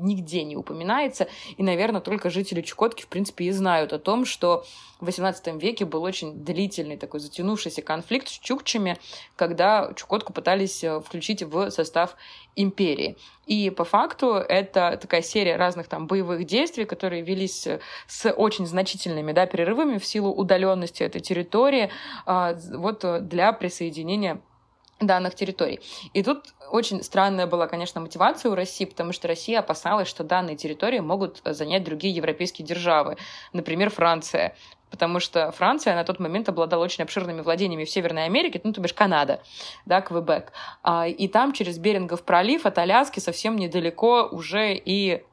Speaker 1: нигде не упоминается. И, наверное, только жители Чукотки, в принципе, и знают о том, что в XVIII веке был очень длительный такой затянувшийся конфликт с чукчами, когда Чукотку пытались э, включить в состав империи. И по факту это такая серия разных там боевых действий, которые велись с очень значительными да, перерывами в силу удаленности этой территории а, вот для присоединения данных территорий. И тут очень странная была, конечно, мотивация у России, потому что Россия опасалась, что данные территории могут занять другие европейские державы, например, Франция потому что Франция на тот момент обладала очень обширными владениями в Северной Америке, ну, то бишь Канада, да, Квебек. А, и там через Берингов пролив от Аляски совсем недалеко уже и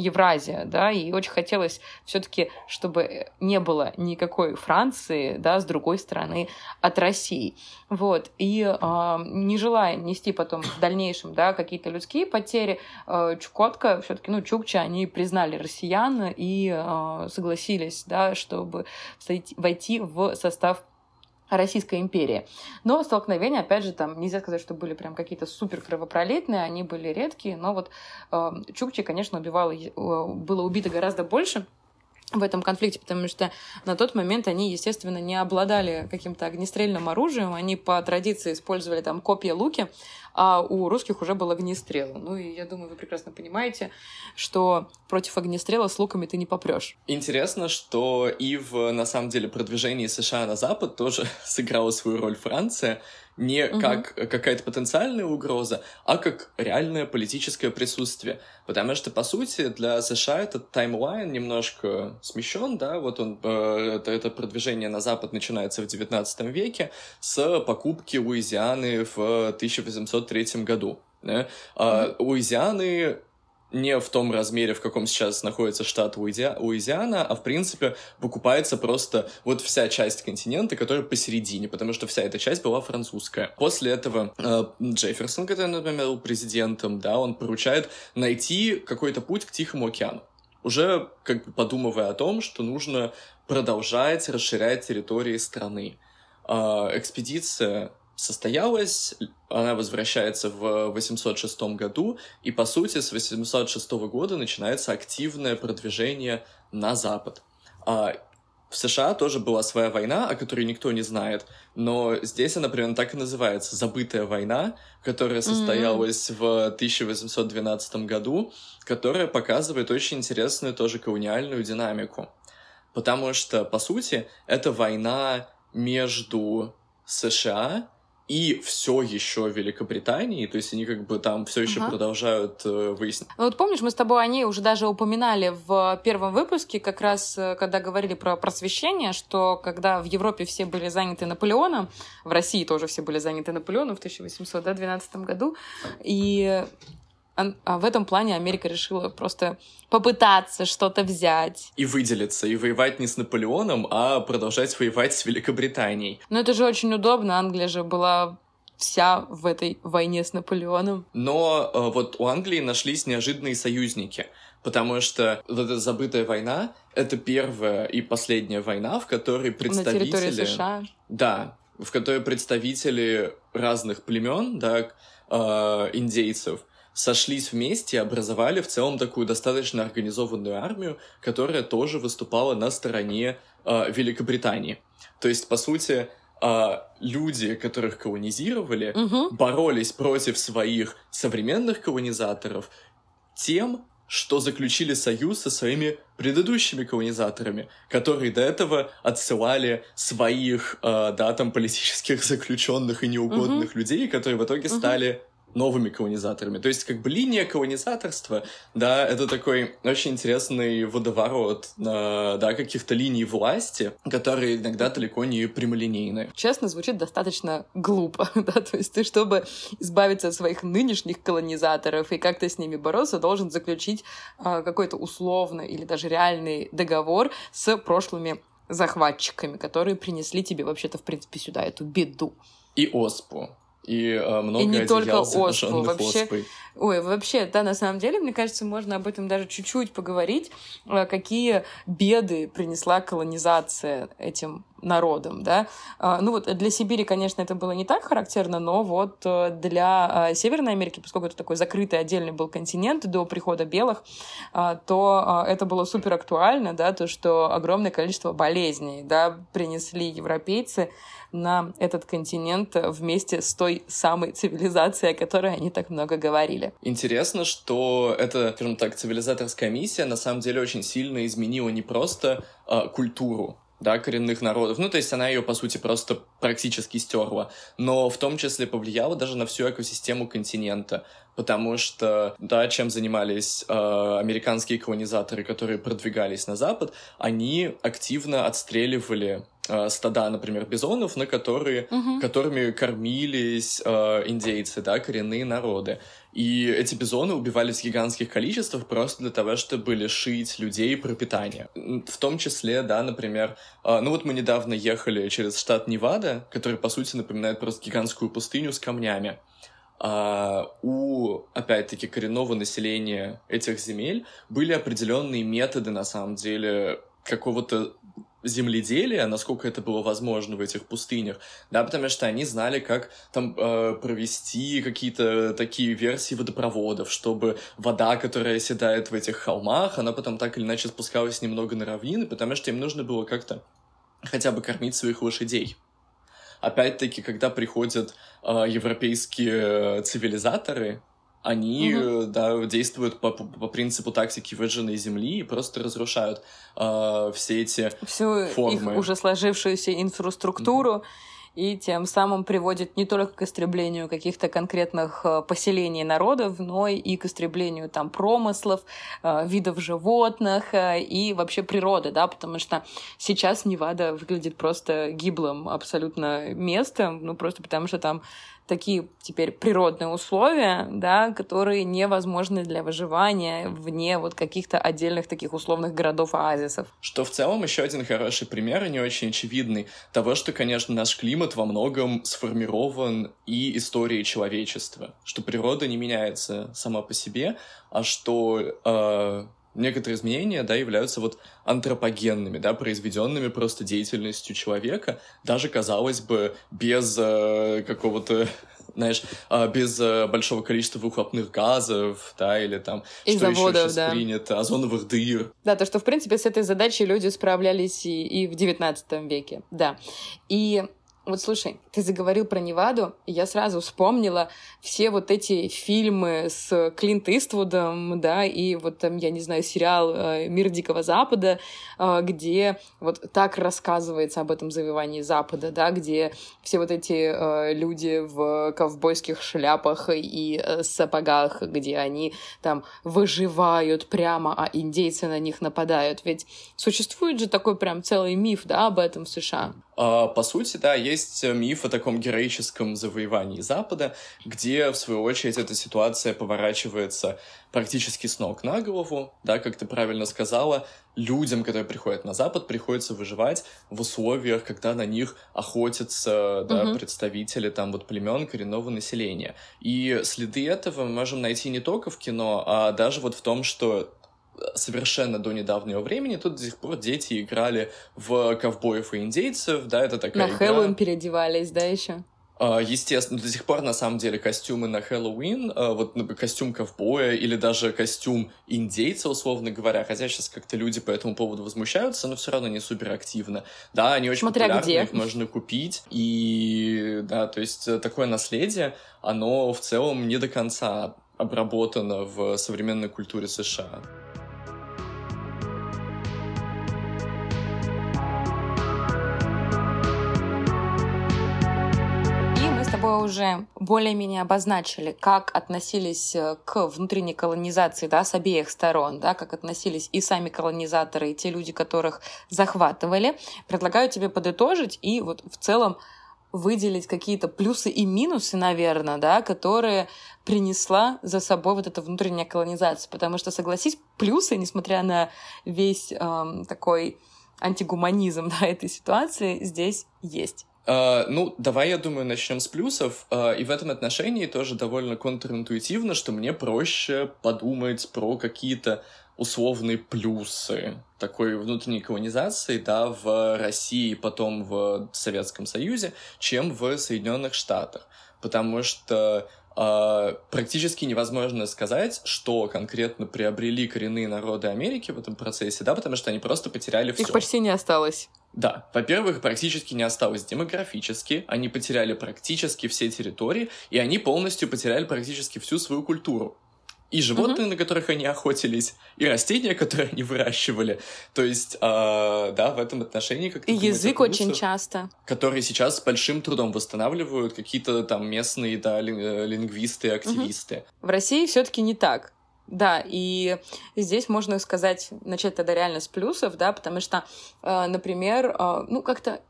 Speaker 1: Евразия, да, и очень хотелось все-таки, чтобы не было никакой Франции, да, с другой стороны от России, вот, и э, не желая нести потом в дальнейшем, да, какие-то людские потери, э, Чукотка, все-таки, ну, Чукча, они признали россиян и э, согласились, да, чтобы войти в состав Российской империи. Но столкновения, опять же, там нельзя сказать, что были прям какие-то супер кровопролитные, они были редкие, но вот э, Чукчи, конечно, убивало, э, было убито гораздо больше, в этом конфликте, потому что на тот момент они, естественно, не обладали каким-то огнестрельным оружием, они по традиции использовали там копья, луки, а у русских уже был огнестрел. Ну и я думаю, вы прекрасно понимаете, что против огнестрела с луками ты не попрешь.
Speaker 2: Интересно, что и в, на самом деле, продвижении США на Запад тоже сыграла свою роль Франция, не угу. как какая-то потенциальная угроза, а как реальное политическое присутствие. Потому что, по сути, для США этот таймлайн немножко смещен, да, вот он, э, это, это продвижение на Запад начинается в XIX веке с покупки Луизианы в 1803 году. Да? Mm-hmm. Луизианы не в том размере, в каком сейчас находится штат Луизиана, а в принципе покупается просто вот вся часть континента, которая посередине, потому что вся эта часть была французская. После этого э, Джефферсон, который, например, был президентом, да, он поручает найти какой-то путь к Тихому океану уже как бы подумывая о том, что нужно продолжать расширять территории страны. Э, экспедиция состоялась, она возвращается в 806 году, и, по сути, с 806 года начинается активное продвижение на запад. А в США тоже была своя война, о которой никто не знает, но здесь она примерно так и называется «Забытая война», которая состоялась mm-hmm. в 1812 году, которая показывает очень интересную тоже колониальную динамику. Потому что, по сути, это война между США и все еще Великобритании, то есть они как бы там все еще ага. продолжают э, выяснять.
Speaker 1: Ну вот помнишь, мы с тобой они уже даже упоминали в первом выпуске, как раз э, когда говорили про просвещение, что когда в Европе все были заняты Наполеоном, в России тоже все были заняты Наполеоном в 1812 году, и в этом плане Америка решила просто попытаться что-то взять.
Speaker 2: И выделиться, и воевать не с Наполеоном, а продолжать воевать с Великобританией.
Speaker 1: Но это же очень удобно. Англия же была вся в этой войне с Наполеоном.
Speaker 2: Но э, вот у Англии нашлись неожиданные союзники, потому что вот эта забытая война — это первая и последняя война, в которой представители...
Speaker 1: На территории США.
Speaker 2: Да, в которой представители разных племен, да, э, индейцев, сошлись вместе и образовали в целом такую достаточно организованную армию, которая тоже выступала на стороне э, Великобритании. То есть, по сути, а, люди, которых колонизировали,
Speaker 1: угу.
Speaker 2: боролись против своих современных колонизаторов тем, что заключили союз со своими предыдущими колонизаторами, которые до этого отсылали своих, э, да, там, политических заключенных и неугодных угу. людей, которые в итоге угу. стали новыми колонизаторами. То есть, как бы линия колонизаторства, да, это такой очень интересный водоворот, э, да, каких-то линий власти, которые иногда далеко не прямолинейны.
Speaker 1: Честно, звучит достаточно глупо, да, то есть ты, чтобы избавиться от своих нынешних колонизаторов и как-то с ними бороться, должен заключить э, какой-то условный или даже реальный договор с прошлыми захватчиками, которые принесли тебе вообще-то, в принципе, сюда эту беду.
Speaker 2: И оспу и э, много
Speaker 1: и не только
Speaker 2: оспу,
Speaker 1: вообще. Оспой. Ой, вообще, да, на самом деле, мне кажется, можно об этом даже чуть-чуть поговорить, э, какие беды принесла колонизация этим народам, да. А, ну вот для Сибири, конечно, это было не так характерно, но вот э, для э, Северной Америки, поскольку это такой закрытый отдельный был континент до прихода белых, то это было супер актуально, да, то, что огромное количество болезней, да, принесли европейцы, на этот континент вместе с той самой цивилизацией, о которой они так много говорили.
Speaker 2: Интересно, что эта, скажем так, цивилизаторская миссия на самом деле очень сильно изменила не просто э, культуру да, коренных народов. Ну, то есть она ее, по сути, просто практически стерла. Но в том числе повлияла даже на всю экосистему континента. Потому что, да, чем занимались э, американские колонизаторы, которые продвигались на запад, они активно отстреливали э, стада, например, бизонов, на которые,
Speaker 1: угу.
Speaker 2: которыми кормились э, индейцы, да, коренные народы. И эти бизоны убивались в гигантских количествах просто для того, чтобы лишить людей пропитания. В том числе, да, например, э, ну вот мы недавно ехали через штат Невада, который, по сути, напоминает просто гигантскую пустыню с камнями. А у, опять-таки, коренного населения этих земель были определенные методы, на самом деле, какого-то земледелия, насколько это было возможно в этих пустынях, да, потому что они знали, как там э, провести какие-то такие версии водопроводов, чтобы вода, которая оседает в этих холмах, она потом так или иначе спускалась немного на равнины, потому что им нужно было как-то хотя бы кормить своих лошадей. Опять-таки, когда приходят э, европейские цивилизаторы, они угу. да, действуют по, по, по принципу тактики выжженной земли и просто разрушают э, все эти
Speaker 1: Всю
Speaker 2: формы.
Speaker 1: их уже сложившуюся инфраструктуру. Угу и тем самым приводит не только к истреблению каких-то конкретных э, поселений народов, но и к истреблению там промыслов, э, видов животных э, и вообще природы, да, потому что сейчас Невада выглядит просто гиблым абсолютно местом, ну просто потому что там такие теперь природные условия, да, которые невозможны для выживания вне вот каких-то отдельных таких условных городов-оазисов.
Speaker 2: Что в целом еще один хороший пример, и не очень очевидный, того, что, конечно, наш климат во многом сформирован и историей человечества, что природа не меняется сама по себе, а что э, некоторые изменения, да, являются вот антропогенными, да, произведенными просто деятельностью человека, даже, казалось бы, без э, какого-то знаешь, э, без э, большого количества выхлопных газов, да, или там,
Speaker 1: и
Speaker 2: что
Speaker 1: заводов,
Speaker 2: еще сейчас
Speaker 1: да.
Speaker 2: принято, озоновых дыр.
Speaker 1: Да, то, что, в принципе, с этой задачей люди справлялись и, и в XIX веке, да. И вот слушай, ты заговорил про Неваду, и я сразу вспомнила все вот эти фильмы с Клинт Иствудом, да, и вот там, я не знаю, сериал э, «Мир Дикого Запада», э, где вот так рассказывается об этом завоевании Запада, да, где все вот эти э, люди в ковбойских шляпах и сапогах, где они там выживают прямо, а индейцы на них нападают. Ведь существует же такой прям целый миф, да, об этом в США.
Speaker 2: А, по сути, да, есть миф о таком героическом завоевании Запада, где, в свою очередь, эта ситуация поворачивается практически с ног на голову, да, как ты правильно сказала, людям, которые приходят на Запад, приходится выживать в условиях, когда на них охотятся да, угу. представители там вот племен коренного населения. И следы этого мы можем найти не только в кино, а даже вот в том, что совершенно до недавнего времени тут до сих пор дети играли в ковбоев и индейцев, да, это такая
Speaker 1: На игра... Хэллоуин переодевались, да, еще?
Speaker 2: А, естественно, до сих пор, на самом деле, костюмы на Хэллоуин, а, вот костюм ковбоя или даже костюм индейца, условно говоря, хотя сейчас как-то люди по этому поводу возмущаются, но все равно не супер активно. Да, они очень Смотря популярны, где. их можно купить, и, да, то есть э, такое наследие, оно в целом не до конца обработано в современной культуре США.
Speaker 1: Уже более-менее обозначили, как относились э, к внутренней колонизации да, с обеих сторон, да, как относились и сами колонизаторы, и те люди, которых захватывали. Предлагаю тебе подытожить и вот в целом выделить какие-то плюсы и минусы, наверное, да, которые принесла за собой вот эта внутренняя колонизация. Потому что, согласись, плюсы, несмотря на весь эм, такой антигуманизм да, этой ситуации, здесь есть.
Speaker 2: Uh, ну, давай, я думаю, начнем с плюсов. Uh, и в этом отношении тоже довольно контринтуитивно, что мне проще подумать про какие-то условные плюсы такой внутренней колонизации, да, в России, потом в Советском Союзе, чем в Соединенных Штатах. Потому что Uh, практически невозможно сказать, что конкретно приобрели коренные народы Америки в этом процессе, да, потому что они просто потеряли все.
Speaker 1: Их почти не осталось.
Speaker 2: Да, во-первых, практически не осталось демографически, они потеряли практически все территории, и они полностью потеряли практически всю свою культуру. И животные, mm-hmm. на которых они охотились, и растения, которые они выращивали. То есть, э, да, в этом отношении как
Speaker 1: И язык очень часто.
Speaker 2: Которые сейчас с большим трудом восстанавливают какие-то там местные, да, э, лингвисты, активисты. Mm-hmm.
Speaker 1: В России все таки не так. Да, и здесь можно сказать, начать тогда реально с плюсов, да, потому что, э, например, э, ну, как-то,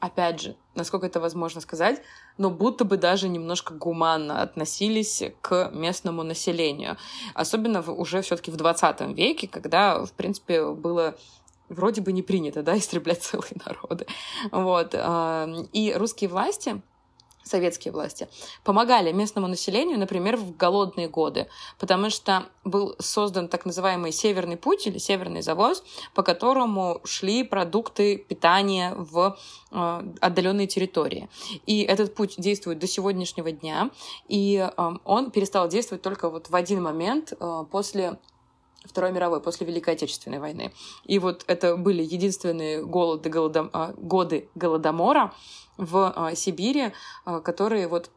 Speaker 1: опять же, насколько это возможно сказать, но будто бы даже немножко гуманно относились к местному населению. Особенно в, уже все таки в 20 веке, когда, в принципе, было вроде бы не принято, да, истреблять целые народы. Вот. Э, и русские власти советские власти, помогали местному населению, например, в голодные годы, потому что был создан так называемый Северный путь или Северный завоз, по которому шли продукты питания в э, отдаленные территории. И этот путь действует до сегодняшнего дня, и э, он перестал действовать только вот в один момент э, после Второй мировой, после Великой Отечественной войны. И вот это были единственные голоды, голодом, а, годы Голодомора в а, Сибири, а, которые вот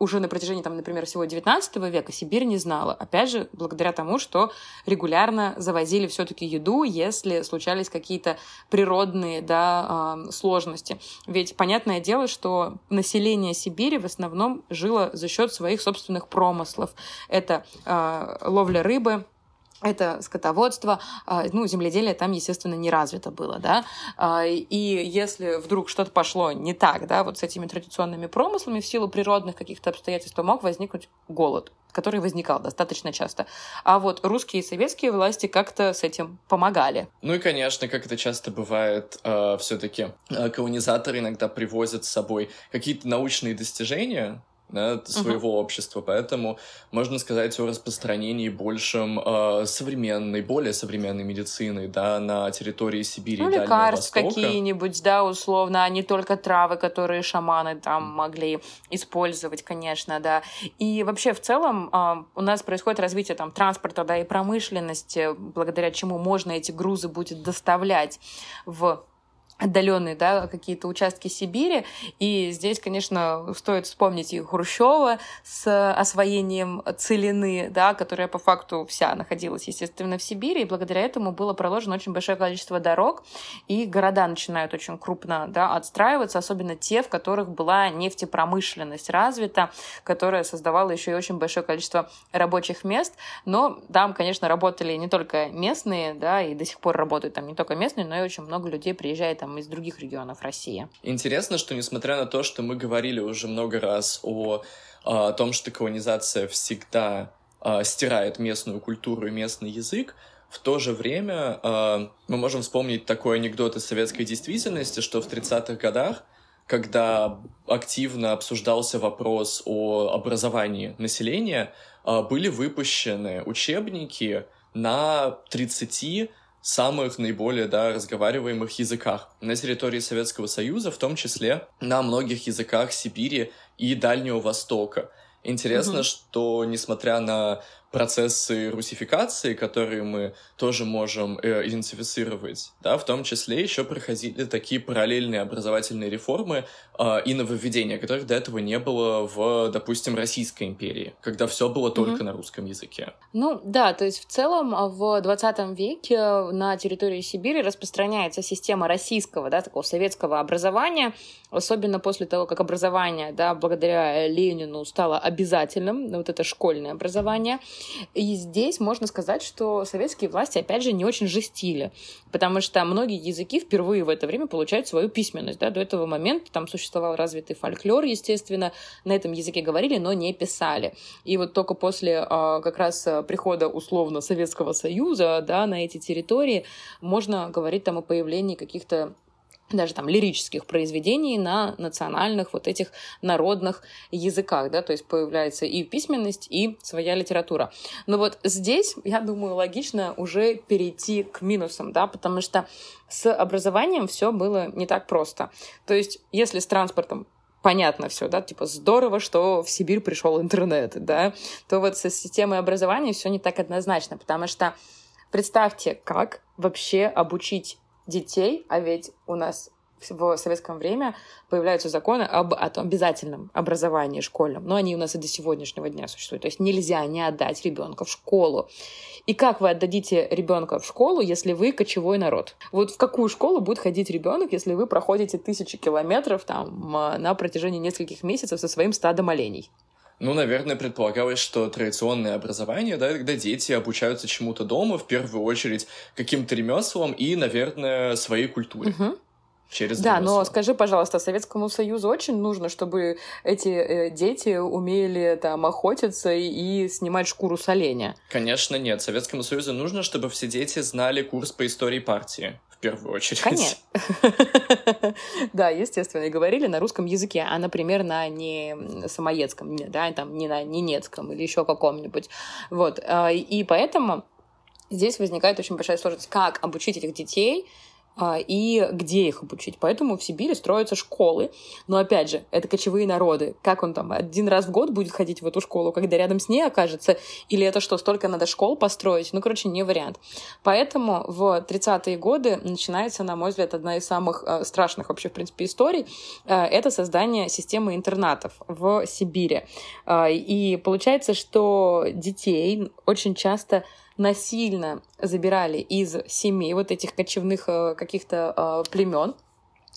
Speaker 1: уже на протяжении, там, например, всего 19 века Сибирь не знала. Опять же, благодаря тому, что регулярно завозили все-таки еду, если случались какие-то природные да, сложности. Ведь понятное дело, что население Сибири в основном жило за счет своих собственных промыслов. Это ловля рыбы, это скотоводство, а, ну, земледелие там, естественно, не развито было, да, а, и если вдруг что-то пошло не так, да, вот с этими традиционными промыслами в силу природных каких-то обстоятельств, то мог возникнуть голод, который возникал достаточно часто. А вот русские и советские власти как-то с этим помогали.
Speaker 2: Ну и, конечно, как это часто бывает, э, все-таки э, колонизаторы иногда привозят с собой какие-то научные достижения, да, своего uh-huh. общества, поэтому можно сказать о распространении большем э, современной, более современной медицины, да, на территории Сибири ну, и Дальнего лекарств
Speaker 1: какие-нибудь, да, условно, а не только травы, которые шаманы там могли использовать, конечно, да. И вообще в целом э, у нас происходит развитие там транспорта, да, и промышленности, благодаря чему можно эти грузы будет доставлять в отдаленные, да, какие-то участки Сибири. И здесь, конечно, стоит вспомнить и Хрущева с освоением Целины, да, которая по факту вся находилась, естественно, в Сибири, и благодаря этому было проложено очень большое количество дорог, и города начинают очень крупно да, отстраиваться, особенно те, в которых была нефтепромышленность развита, которая создавала еще и очень большое количество рабочих мест. Но там, конечно, работали не только местные, да, и до сих пор работают там не только местные, но и очень много людей приезжает там из других регионов России.
Speaker 2: Интересно, что несмотря на то, что мы говорили уже много раз о, о том, что колонизация всегда э, стирает местную культуру и местный язык, в то же время э, мы можем вспомнить такой анекдот из советской действительности, что в 30-х годах когда активно обсуждался вопрос о образовании населения, а, были выпущены учебники на 30 самых наиболее да, разговариваемых языках на территории Советского Союза, в том числе на многих языках Сибири и Дальнего Востока. Интересно, угу. что несмотря на процессы русификации, которые мы тоже можем э, идентифицировать, да, в том числе еще проходили такие параллельные образовательные реформы э, и нововведения, которых до этого не было в, допустим, Российской империи, когда все было только mm-hmm. на русском языке.
Speaker 1: Ну да, то есть в целом а, в 20 веке на территории Сибири распространяется система российского, да, такого советского образования, особенно после того, как образование, да, благодаря Ленину стало обязательным, вот это школьное образование, и здесь можно сказать, что советские власти, опять же, не очень жестили, потому что многие языки впервые в это время получают свою письменность. Да? До этого момента там существовал развитый фольклор, естественно, на этом языке говорили, но не писали. И вот только после а, как раз прихода условно Советского Союза да, на эти территории можно говорить там о появлении каких-то даже там лирических произведений на национальных вот этих народных языках, да, то есть появляется и письменность, и своя литература. Но вот здесь, я думаю, логично уже перейти к минусам, да, потому что с образованием все было не так просто. То есть, если с транспортом понятно все, да, типа здорово, что в Сибирь пришел интернет, да, то вот со системой образования все не так однозначно, потому что представьте, как вообще обучить детей, а ведь у нас в советском время появляются законы об, об обязательном образовании школьном, но они у нас и до сегодняшнего дня существуют. То есть нельзя не отдать ребенка в школу. И как вы отдадите ребенка в школу, если вы кочевой народ? Вот в какую школу будет ходить ребенок, если вы проходите тысячи километров там на протяжении нескольких месяцев со своим стадом оленей?
Speaker 2: Ну, наверное, предполагалось, что традиционное образование, да, когда дети обучаются чему-то дома, в первую очередь каким-то ремеслам и, наверное, своей культуре.
Speaker 1: Угу. Через да, ремесло. но скажи, пожалуйста, Советскому Союзу очень нужно, чтобы эти э, дети умели там охотиться и снимать шкуру с оленя?
Speaker 2: Конечно, нет. Советскому Союзу нужно, чтобы все дети знали курс по истории партии первую очередь.
Speaker 1: Конечно. Да, естественно, и говорили на русском языке, а, например, на не самоедском, да, там, не на ненецком или еще каком-нибудь. Вот. А, и поэтому здесь возникает очень большая сложность, как обучить этих детей и где их обучить. Поэтому в Сибири строятся школы. Но опять же, это кочевые народы. Как он там один раз в год будет ходить в эту школу, когда рядом с ней окажется? Или это что, столько надо школ построить? Ну, короче, не вариант. Поэтому в 30-е годы начинается, на мой взгляд, одна из самых э, страшных вообще, в принципе, историй. Э, это создание системы интернатов в Сибири. Э, и получается, что детей очень часто насильно забирали из семей вот этих кочевных э, каких-то э, племен,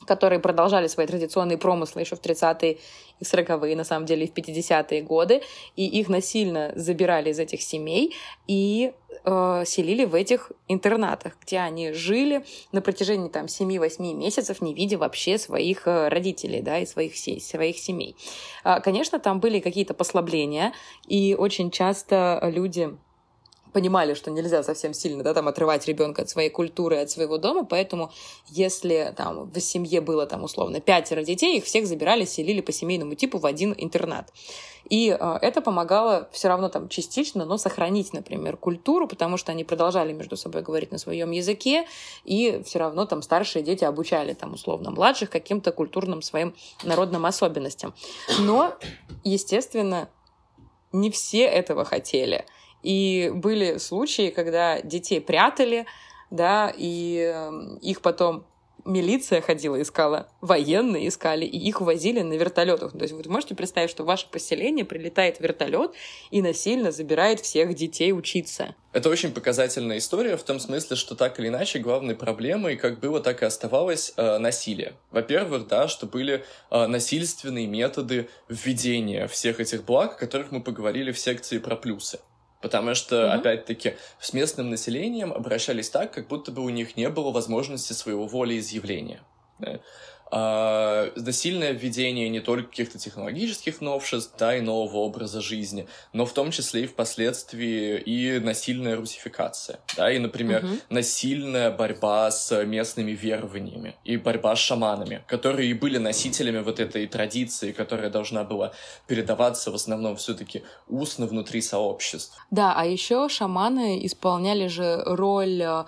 Speaker 1: которые продолжали свои традиционные промыслы еще в 30-е и в 40-е, на самом деле, и в 50-е годы, и их насильно забирали из этих семей и э, селили в этих интернатах, где они жили на протяжении там 7-8 месяцев, не видя вообще своих э, родителей, да, и своих, своих семей. Э, конечно, там были какие-то послабления, и очень часто люди понимали, что нельзя совсем сильно да, там, отрывать ребенка от своей культуры, от своего дома, поэтому если там в семье было там условно пятеро детей, их всех забирали, селили по семейному типу в один интернат. И э, это помогало все равно там частично, но сохранить, например, культуру, потому что они продолжали между собой говорить на своем языке, и все равно там старшие дети обучали там условно младших каким-то культурным своим народным особенностям. Но, естественно, не все этого хотели. И были случаи, когда детей прятали, да, и эм, их потом милиция ходила, искала, военные искали, и их возили на вертолетах. То есть вы можете представить, что в ваше поселение прилетает вертолет и насильно забирает всех детей учиться.
Speaker 2: Это очень показательная история в том смысле, что так или иначе главной проблемой как было, так и оставалось э, насилие. Во-первых, да, что были э, насильственные методы введения всех этих благ, о которых мы поговорили в секции про плюсы. Потому что, mm-hmm. опять-таки, с местным населением обращались так, как будто бы у них не было возможности своего волеизъявления. Да? насильное введение не только каких-то технологических новшеств, да, и нового образа жизни, но в том числе и впоследствии и насильная русификация, да, и, например, угу. насильная борьба с местными верованиями и борьба с шаманами, которые и были носителями вот этой традиции, которая должна была передаваться в основном все-таки устно внутри сообществ.
Speaker 1: Да, а еще шаманы исполняли же роль э,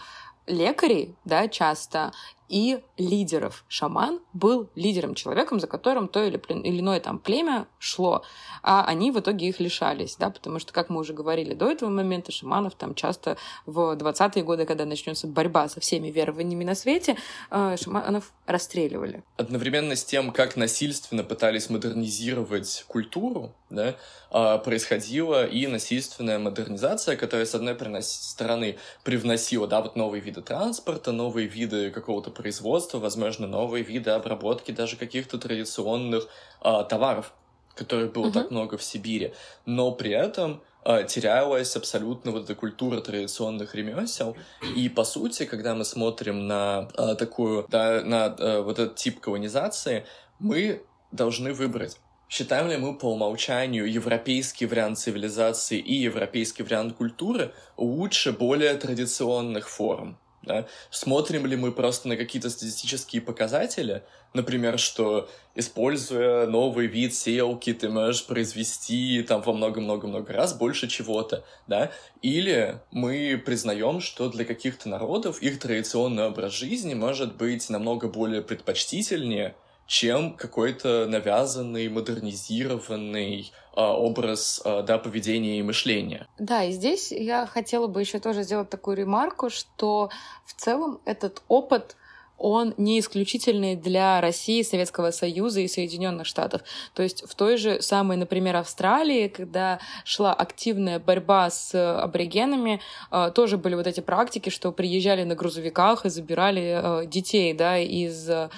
Speaker 1: лекарей, да, часто, и лидеров. Шаман был лидером, человеком, за которым то или, или иное там племя шло, а они в итоге их лишались, да, потому что, как мы уже говорили до этого момента, шаманов там часто в 20-е годы, когда начнется борьба со всеми верованиями на свете, э, шаманов расстреливали.
Speaker 2: Одновременно с тем, как насильственно пытались модернизировать культуру, да, а, происходила и насильственная модернизация, которая, с одной стороны, привносила, да, вот новые виды транспорта, новые виды какого-то производства, возможно, новые виды обработки даже каких-то традиционных а, товаров, которых было uh-huh. так много в Сибири. Но при этом а, терялась абсолютно вот эта культура традиционных ремесел. И, по сути, когда мы смотрим на а, такую, да, на а, вот этот тип колонизации, мы должны выбрать Считаем ли мы по умолчанию европейский вариант цивилизации и европейский вариант культуры лучше более традиционных форм? Да? Смотрим ли мы просто на какие-то статистические показатели, например, что используя новый вид сеялки, ты можешь произвести там во много-много-много раз больше чего-то, да? Или мы признаем, что для каких-то народов их традиционный образ жизни может быть намного более предпочтительнее, чем какой-то навязанный, модернизированный э, образ э, да, поведения и мышления.
Speaker 1: Да, и здесь я хотела бы еще тоже сделать такую ремарку, что в целом этот опыт он не исключительный для России, Советского Союза и Соединенных Штатов. То есть в той же самой, например, Австралии, когда шла активная борьба с аборигенами, э, тоже были вот эти практики, что приезжали на грузовиках и забирали э, детей да, из э,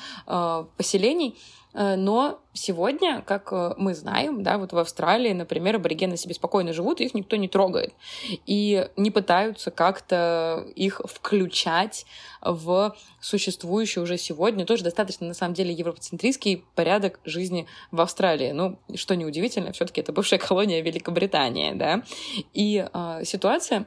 Speaker 1: поселений. Но сегодня, как э, мы знаем, да, вот в Австралии, например, аборигены себе спокойно живут, их никто не трогает. И не пытаются как-то их включать в существующий уже сегодня, тоже достаточно, на самом деле, европоцентрический порядок жизни в Австралии. Ну, что неудивительно, все таки это бывшая колония Великобритании, да. И э, ситуация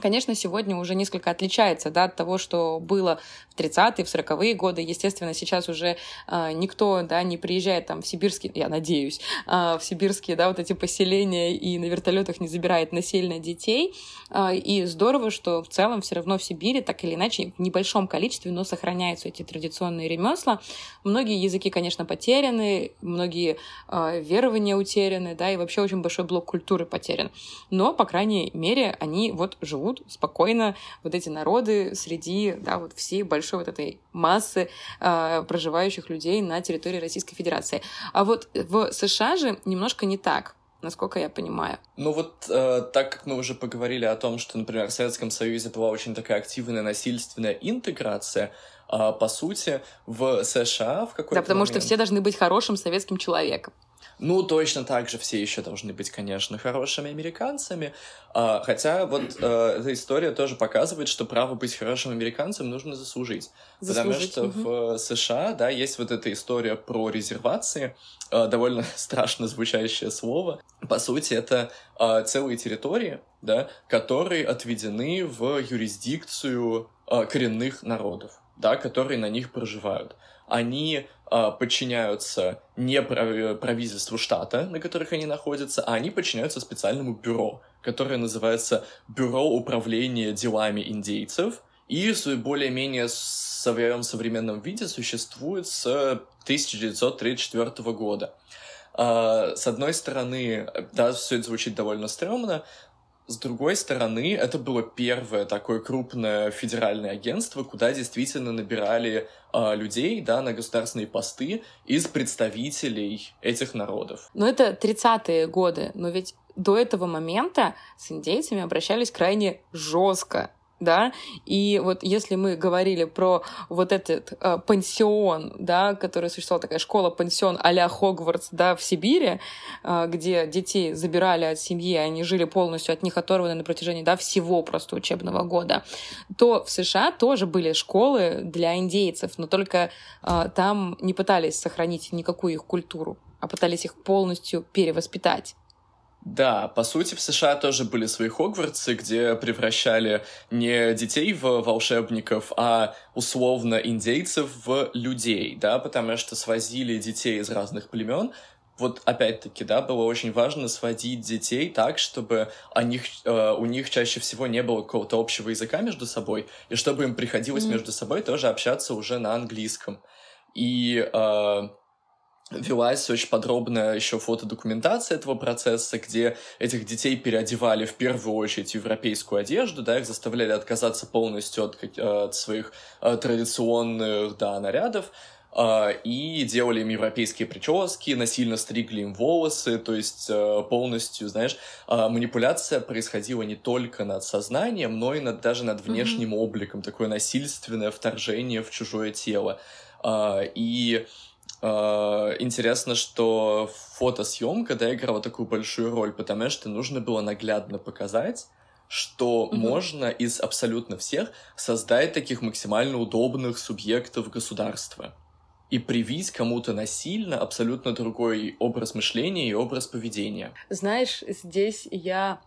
Speaker 1: конечно, сегодня уже несколько отличается да, от того, что было в 30-е, в 40-е годы. Естественно, сейчас уже э, никто да, не приезжает там в сибирские, я надеюсь, э, в сибирские да, вот эти поселения и на вертолетах не забирает насильно детей. Э, и здорово, что в целом все равно в Сибири так или иначе в небольшом количестве, но сохраняются эти традиционные ремесла. Многие языки, конечно, потеряны, многие э, верования утеряны, да, и вообще очень большой блок культуры потерян. Но, по крайней мере, они вот живут живут спокойно вот эти народы среди да, вот всей большой вот этой массы э, проживающих людей на территории Российской Федерации. А вот в США же немножко не так насколько я понимаю.
Speaker 2: Ну вот, э, так как мы уже поговорили о том, что, например, в Советском Союзе была очень такая активная насильственная интеграция, э, по сути, в США в какой-то
Speaker 1: Да, потому
Speaker 2: момент...
Speaker 1: что все должны быть хорошим советским человеком.
Speaker 2: Ну, точно так же все еще должны быть, конечно, хорошими американцами. А, хотя вот а, эта история тоже показывает, что право быть хорошим американцем нужно заслужить. заслужить. Потому что угу. в США, да, есть вот эта история про резервации, а, довольно страшно звучащее слово. По сути, это а, целые территории, да, которые отведены в юрисдикцию а, коренных народов, да, которые на них проживают они э, подчиняются не правительству штата, на которых они находятся, а они подчиняются специальному бюро, которое называется Бюро управления делами индейцев, и в более-менее своем современном виде существует с 1934 года. Uh, с одной стороны, да, все это звучит довольно стрёмно, с другой стороны, это было первое такое крупное федеральное агентство, куда действительно набирали э, людей да, на государственные посты из представителей этих народов.
Speaker 1: Но это 30-е годы, но ведь до этого момента с индейцами обращались крайне жестко да, и вот если мы говорили про вот этот э, пансион, да, который существовал, такая школа-пансион а-ля Хогвартс, да, в Сибири, э, где детей забирали от семьи, они жили полностью от них оторваны на протяжении, да, всего просто учебного года, то в США тоже были школы для индейцев, но только э, там не пытались сохранить никакую их культуру, а пытались их полностью перевоспитать.
Speaker 2: Да, по сути, в США тоже были свои Хогвартсы, где превращали не детей в волшебников, а условно индейцев в людей, да, потому что свозили детей из разных племен. Вот опять-таки, да, было очень важно сводить детей так, чтобы о них, э, у них чаще всего не было какого-то общего языка между собой, и чтобы им приходилось mm-hmm. между собой тоже общаться уже на английском. И э, велась очень подробная еще фотодокументация этого процесса, где этих детей переодевали в первую очередь в европейскую одежду, да, их заставляли отказаться полностью от, от своих э, традиционных, да, нарядов, э, и делали им европейские прически, насильно стригли им волосы, то есть э, полностью, знаешь, э, манипуляция происходила не только над сознанием, но и над, даже над внешним mm-hmm. обликом, такое насильственное вторжение в чужое тело. Э, и интересно, что фотосъемка да, играла такую большую роль, потому что нужно было наглядно показать, что mm-hmm. можно из абсолютно всех создать таких максимально удобных субъектов государства и привить кому-то насильно абсолютно другой образ мышления и образ поведения.
Speaker 1: Знаешь, здесь я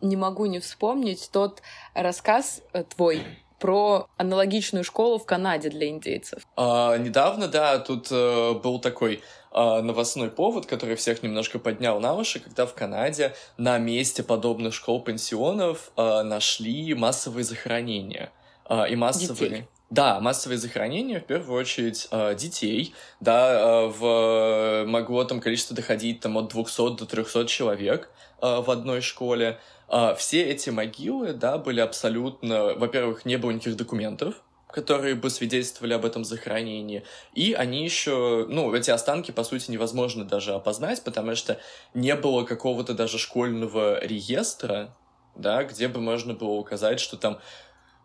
Speaker 1: не могу не вспомнить тот рассказ э, твой про аналогичную школу в Канаде для индейцев.
Speaker 2: А, недавно, да, тут э, был такой э, новостной повод, который всех немножко поднял на уши, когда в Канаде на месте подобных школ-пансионов э, нашли массовые захоронения. Э, и массовые... Детей. Да, массовые захоронения, в первую очередь, детей, да, в, могло там количество доходить там от 200 до 300 человек в одной школе, а, все эти могилы, да, были абсолютно... Во-первых, не было никаких документов, которые бы свидетельствовали об этом захоронении. И они еще, ну, эти останки, по сути, невозможно даже опознать, потому что не было какого-то даже школьного реестра, да, где бы можно было указать, что там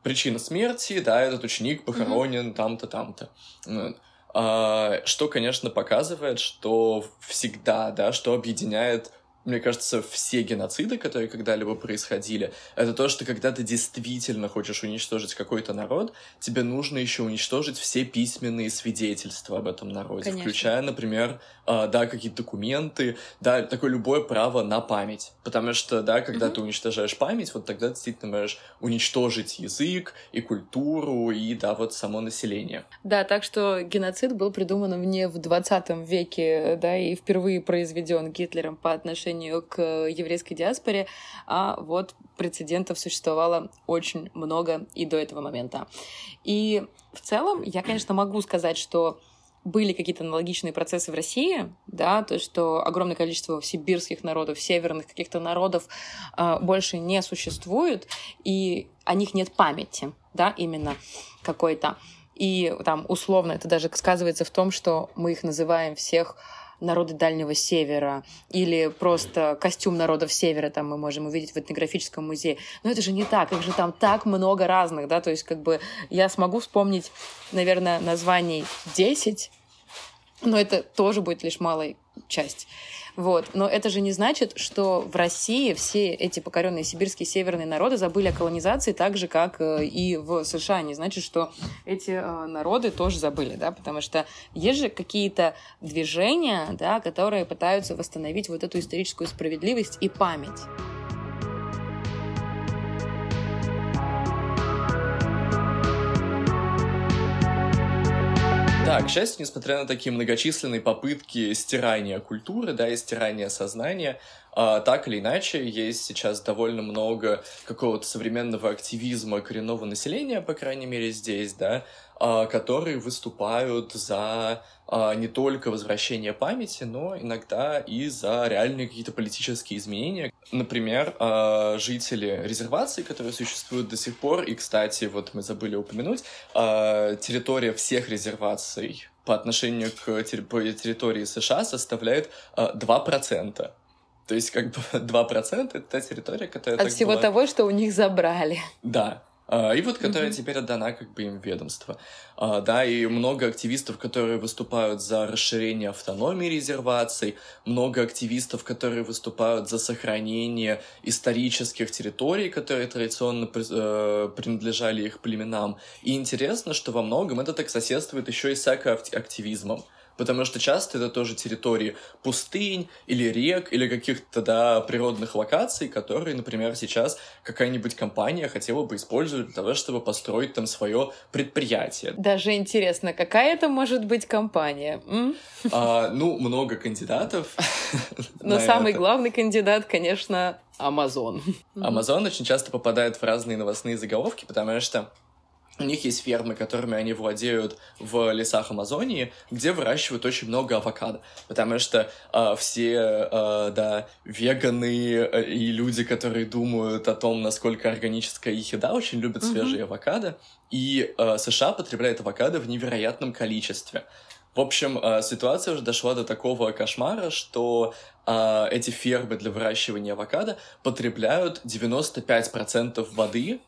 Speaker 2: причина смерти, да, этот ученик похоронен mm-hmm. там-то, там-то. А, что, конечно, показывает, что всегда, да, что объединяет мне кажется, все геноциды, которые когда-либо происходили, это то, что когда ты действительно хочешь уничтожить какой-то народ, тебе нужно еще уничтожить все письменные свидетельства об этом народе, Конечно. включая, например, э, да, какие-то документы, да, такое любое право на память. Потому что, да, когда угу. ты уничтожаешь память, вот тогда ты действительно можешь уничтожить язык и культуру, и, да, вот само население.
Speaker 1: Да, так что геноцид был придуман не в 20 веке, да, и впервые произведен Гитлером по отношению отношению к еврейской диаспоре, а вот прецедентов существовало очень много и до этого момента. И в целом я, конечно, могу сказать, что были какие-то аналогичные процессы в России, да, то, что огромное количество сибирских народов, северных каких-то народов э, больше не существует, и о них нет памяти, да, именно какой-то. И там условно это даже сказывается в том, что мы их называем всех народы Дальнего Севера или просто костюм народов Севера там мы можем увидеть в этнографическом музее. Но это же не так, их же там так много разных, да, то есть как бы я смогу вспомнить, наверное, названий 10, но это тоже будет лишь малая часть. Вот. Но это же не значит, что в России все эти покоренные сибирские северные народы забыли о колонизации так же, как э, и в США. Не значит, что эти э, народы тоже забыли, да, потому что есть же какие-то движения, да, которые пытаются восстановить вот эту историческую справедливость и память.
Speaker 2: Да, к счастью, несмотря на такие многочисленные попытки стирания культуры, да, и стирания сознания, а, так или иначе, есть сейчас довольно много какого-то современного активизма коренного населения, по крайней мере, здесь, да, а, которые выступают за а, не только возвращение памяти, но иногда и за реальные какие-то политические изменения. Например, а, жители резерваций, которые существуют до сих пор, и, кстати, вот мы забыли упомянуть, территория всех резерваций по отношению к территории США составляет 2%. То есть, как бы 2% это та территория, которая...
Speaker 1: От всего была... того, что у них забрали.
Speaker 2: Да, А, и вот которая mm-hmm. теперь отдана как бы им ведомство. А, да, и много активистов, которые выступают за расширение автономии резерваций, много активистов, которые выступают за сохранение исторических территорий, которые традиционно э, принадлежали их племенам. И интересно, что во многом это так соседствует еще и с активизмом потому что часто это тоже территории пустынь или рек, или каких-то, да, природных локаций, которые, например, сейчас какая-нибудь компания хотела бы использовать для того, чтобы построить там свое предприятие.
Speaker 1: Даже интересно, какая это может быть компания?
Speaker 2: А, ну, много кандидатов.
Speaker 1: Но самый главный кандидат, конечно, Амазон.
Speaker 2: Амазон очень часто попадает в разные новостные заголовки, потому что у них есть фермы, которыми они владеют в лесах Амазонии, где выращивают очень много авокадо. Потому что э, все, э, да, веганы э, и люди, которые думают о том, насколько органическая их еда, очень любят mm-hmm. свежие авокадо. И э, США потребляют авокадо в невероятном количестве. В общем, э, ситуация уже дошла до такого кошмара, что э, эти фермы для выращивания авокадо потребляют 95% воды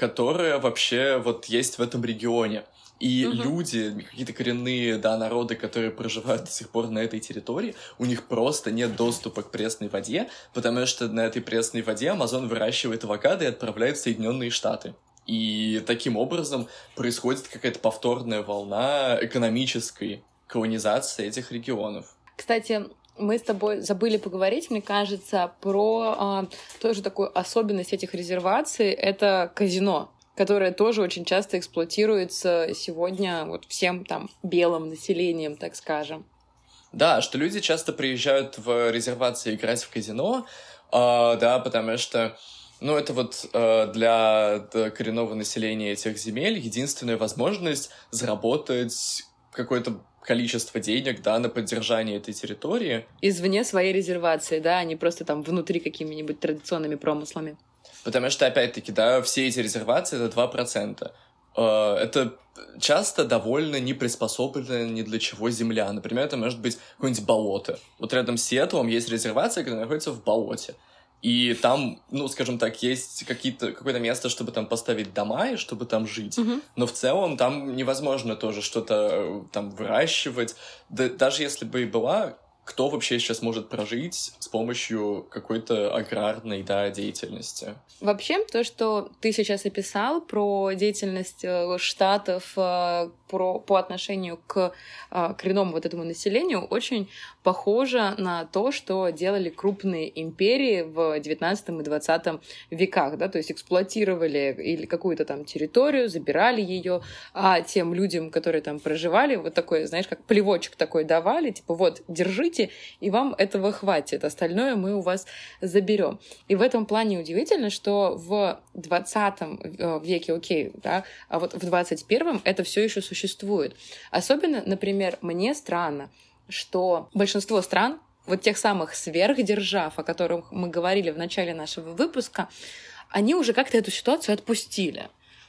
Speaker 2: которая вообще вот есть в этом регионе. И угу. люди, какие-то коренные, да, народы, которые проживают до сих пор на этой территории, у них просто нет доступа к пресной воде, потому что на этой пресной воде Амазон выращивает авокадо и отправляет в Соединенные Штаты. И таким образом происходит какая-то повторная волна экономической колонизации этих регионов.
Speaker 1: Кстати, мы с тобой забыли поговорить, мне кажется, про а, тоже такую особенность этих резерваций. Это казино которое тоже очень часто эксплуатируется сегодня вот всем там белым населением, так скажем.
Speaker 2: Да, что люди часто приезжают в резервации играть в казино, э, да, потому что ну, это вот э, для коренного населения этих земель единственная возможность заработать какой-то количество денег, да, на поддержание этой территории.
Speaker 1: Извне своей резервации, да, а не просто там внутри какими-нибудь традиционными промыслами.
Speaker 2: Потому что, опять-таки, да, все эти резервации — это 2%. Э, это часто довольно не приспособленная ни для чего земля. Например, это может быть какое-нибудь болото. Вот рядом с Сиэтлом есть резервация, которая находится в болоте. И там, ну, скажем так, есть какие-то, какое-то место, чтобы там поставить дома и чтобы там жить. Mm-hmm. Но в целом там невозможно тоже что-то э, там выращивать. Да, даже если бы и была кто вообще сейчас может прожить с помощью какой-то аграрной да, деятельности?
Speaker 1: Вообще, то, что ты сейчас описал про деятельность э, штатов э, про, по отношению к э, коренному вот этому населению, очень похоже на то, что делали крупные империи в 19 и 20 веках, да, то есть эксплуатировали или какую-то там территорию, забирали ее, а тем людям, которые там проживали, вот такой, знаешь, как плевочек такой давали, типа вот, держите, и вам этого хватит, остальное мы у вас заберем. И в этом плане удивительно, что в 20 э, веке, окей, да, а вот в 21 это все еще существует. Особенно, например, мне странно, что большинство стран, вот тех самых сверхдержав, о которых мы говорили в начале нашего выпуска, они уже как-то эту ситуацию отпустили.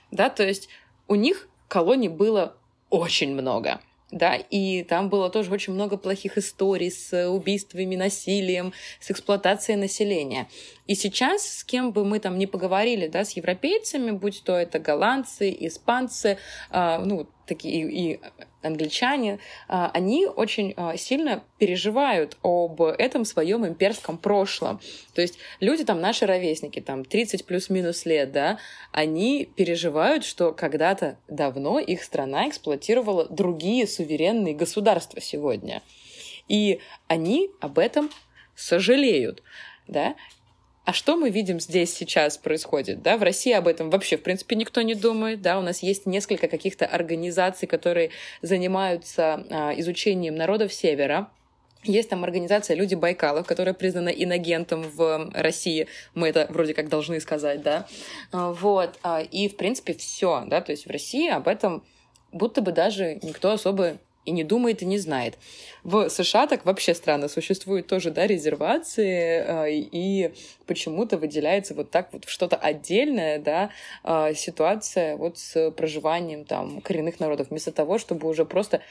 Speaker 1: Да, то есть у них колоний было очень много да, и там было тоже очень много плохих историй с убийствами, насилием, с эксплуатацией населения. И сейчас, с кем бы мы там ни поговорили, да, с европейцами, будь то это голландцы, испанцы, э, ну, такие и англичане, э, они очень э, сильно переживают об этом своем имперском прошлом. То есть люди там, наши ровесники, там 30 плюс-минус лет, да, они переживают, что когда-то давно их страна эксплуатировала другие суверенные государства сегодня. И они об этом сожалеют да, а что мы видим здесь сейчас происходит? Да? В России об этом вообще, в принципе, никто не думает. Да? У нас есть несколько каких-то организаций, которые занимаются а, изучением народов Севера. Есть там организация «Люди Байкалов», которая признана иногентом в России. Мы это вроде как должны сказать, да. А, вот. А, и, в принципе, все, да. То есть в России об этом будто бы даже никто особо и не думает, и не знает. В США так вообще странно. Существуют тоже, да, резервации, э, и почему-то выделяется вот так вот что-то отдельное, да, э, ситуация вот с проживанием там коренных народов, вместо того, чтобы уже просто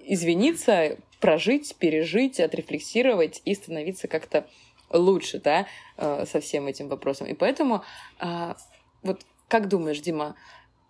Speaker 1: извиниться, прожить, пережить, отрефлексировать и становиться как-то лучше, да, э, со всем этим вопросом. И поэтому вот как думаешь, Дима,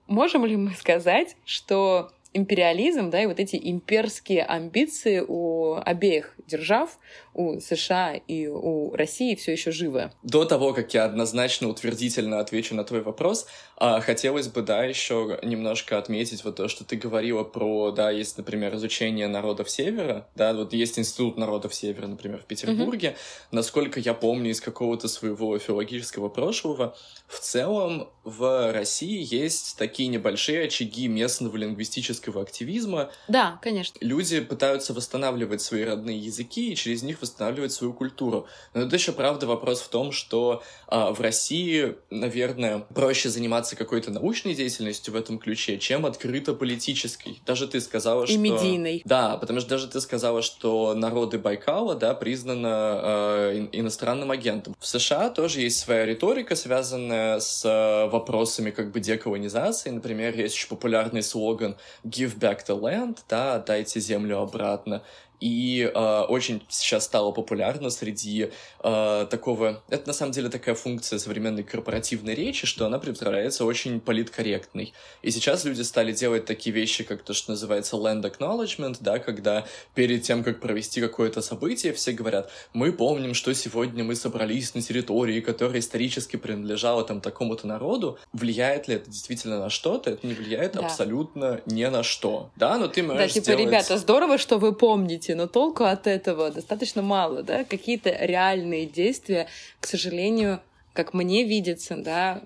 Speaker 1: можем ли мы сказать, что империализм, да, и вот эти имперские амбиции у обеих держав, у США и у России все еще живы.
Speaker 2: До того, как я однозначно утвердительно отвечу на твой вопрос, а, хотелось бы, да, еще немножко отметить вот то, что ты говорила про, да, есть, например, изучение народов Севера, да, вот есть Институт народов Севера, например, в Петербурге. Mm-hmm. Насколько я помню из какого-то своего филологического прошлого, в целом в России есть такие небольшие очаги местного лингвистического активизма.
Speaker 1: Да, конечно.
Speaker 2: Люди пытаются восстанавливать свои родные языки и через них восстанавливать свою культуру. Но это еще, правда, вопрос в том, что а, в России, наверное, проще заниматься какой-то научной деятельностью в этом ключе, чем открыто политической. Даже ты сказала,
Speaker 1: и что... И медийной.
Speaker 2: Да, потому что даже ты сказала, что народы Байкала, да, признаны э, иностранным агентом. В США тоже есть своя риторика, связанная с э, вопросами как бы деколонизации. Например, есть очень популярный слоган «Give back the land», да, «Отдайте землю обратно». И э, очень сейчас стало популярно среди э, такого... Это на самом деле такая функция современной корпоративной речи, что она представляется очень политкорректной. И сейчас люди стали делать такие вещи, как то, что называется land acknowledgement, да, когда перед тем, как провести какое-то событие, все говорят, мы помним, что сегодня мы собрались на территории, которая исторически принадлежала там такому-то народу. Влияет ли это действительно на что-то? Это не влияет да. абсолютно ни на что. Да, но ты можешь
Speaker 1: Да, типа,
Speaker 2: сделать...
Speaker 1: ребята, здорово, что вы помните, но толку от этого достаточно мало, да, какие-то реальные действия, к сожалению, как мне видится, да,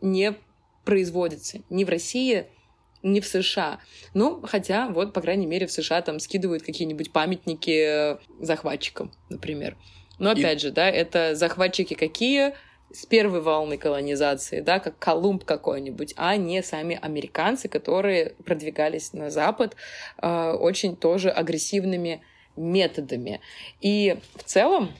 Speaker 1: не производятся ни в России, ни в США. Ну, хотя, вот, по крайней мере, в США там скидывают какие-нибудь памятники захватчикам, например. Но опять И... же, да, это захватчики какие? С первой волны колонизации, да, как Колумб какой-нибудь, а не сами американцы, которые продвигались на Запад э, очень тоже агрессивными методами. И в целом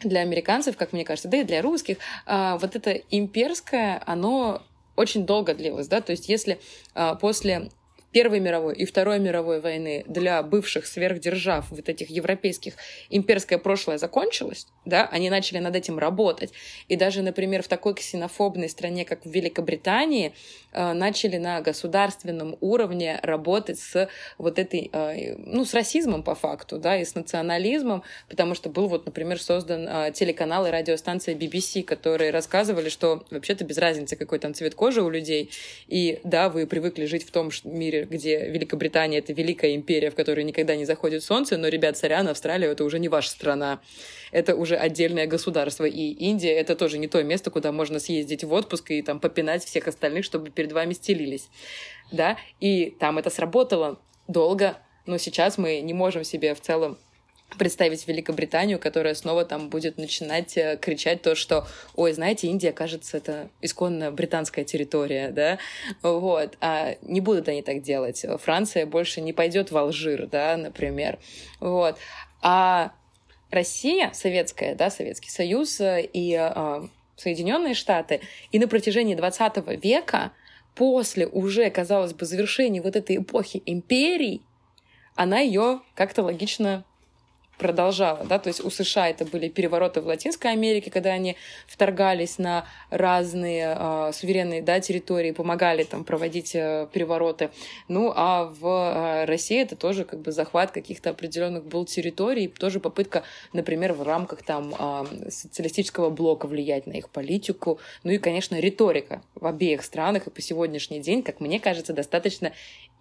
Speaker 1: для американцев, как мне кажется, да и для русских, э, вот это имперское, оно очень долго длилось, да, то есть если э, после Первой мировой и Второй мировой войны для бывших сверхдержав, вот этих европейских, имперское прошлое закончилось, да, они начали над этим работать. И даже, например, в такой ксенофобной стране, как в Великобритании, э, начали на государственном уровне работать с вот этой, э, ну, с расизмом по факту, да, и с национализмом, потому что был вот, например, создан э, телеканал и радиостанция BBC, которые рассказывали, что вообще-то без разницы, какой там цвет кожи у людей, и да, вы привыкли жить в том мире, где Великобритания — это великая империя, в которой никогда не заходит солнце, но, ребят, сорян, Австралия — это уже не ваша страна. Это уже отдельное государство. И Индия — это тоже не то место, куда можно съездить в отпуск и там попинать всех остальных, чтобы перед вами стелились. Да? И там это сработало долго, но сейчас мы не можем себе в целом представить Великобританию, которая снова там будет начинать э, кричать то, что, ой, знаете, Индия, кажется, это исконно британская территория, да, вот, а не будут они так делать. Франция больше не пойдет в Алжир, да, например, вот, а Россия, советская, да, Советский Союз э, и э, Соединенные Штаты, и на протяжении 20 века, после уже, казалось бы, завершения вот этой эпохи империй, она ее как-то логично продолжала, да, то есть у США это были перевороты в Латинской Америке, когда они вторгались на разные э, суверенные, да, территории, помогали там проводить э, перевороты, ну, а в э, России это тоже как бы захват каких-то определенных был территорий, тоже попытка, например, в рамках там э, социалистического блока влиять на их политику, ну и, конечно, риторика в обеих странах и по сегодняшний день, как мне кажется, достаточно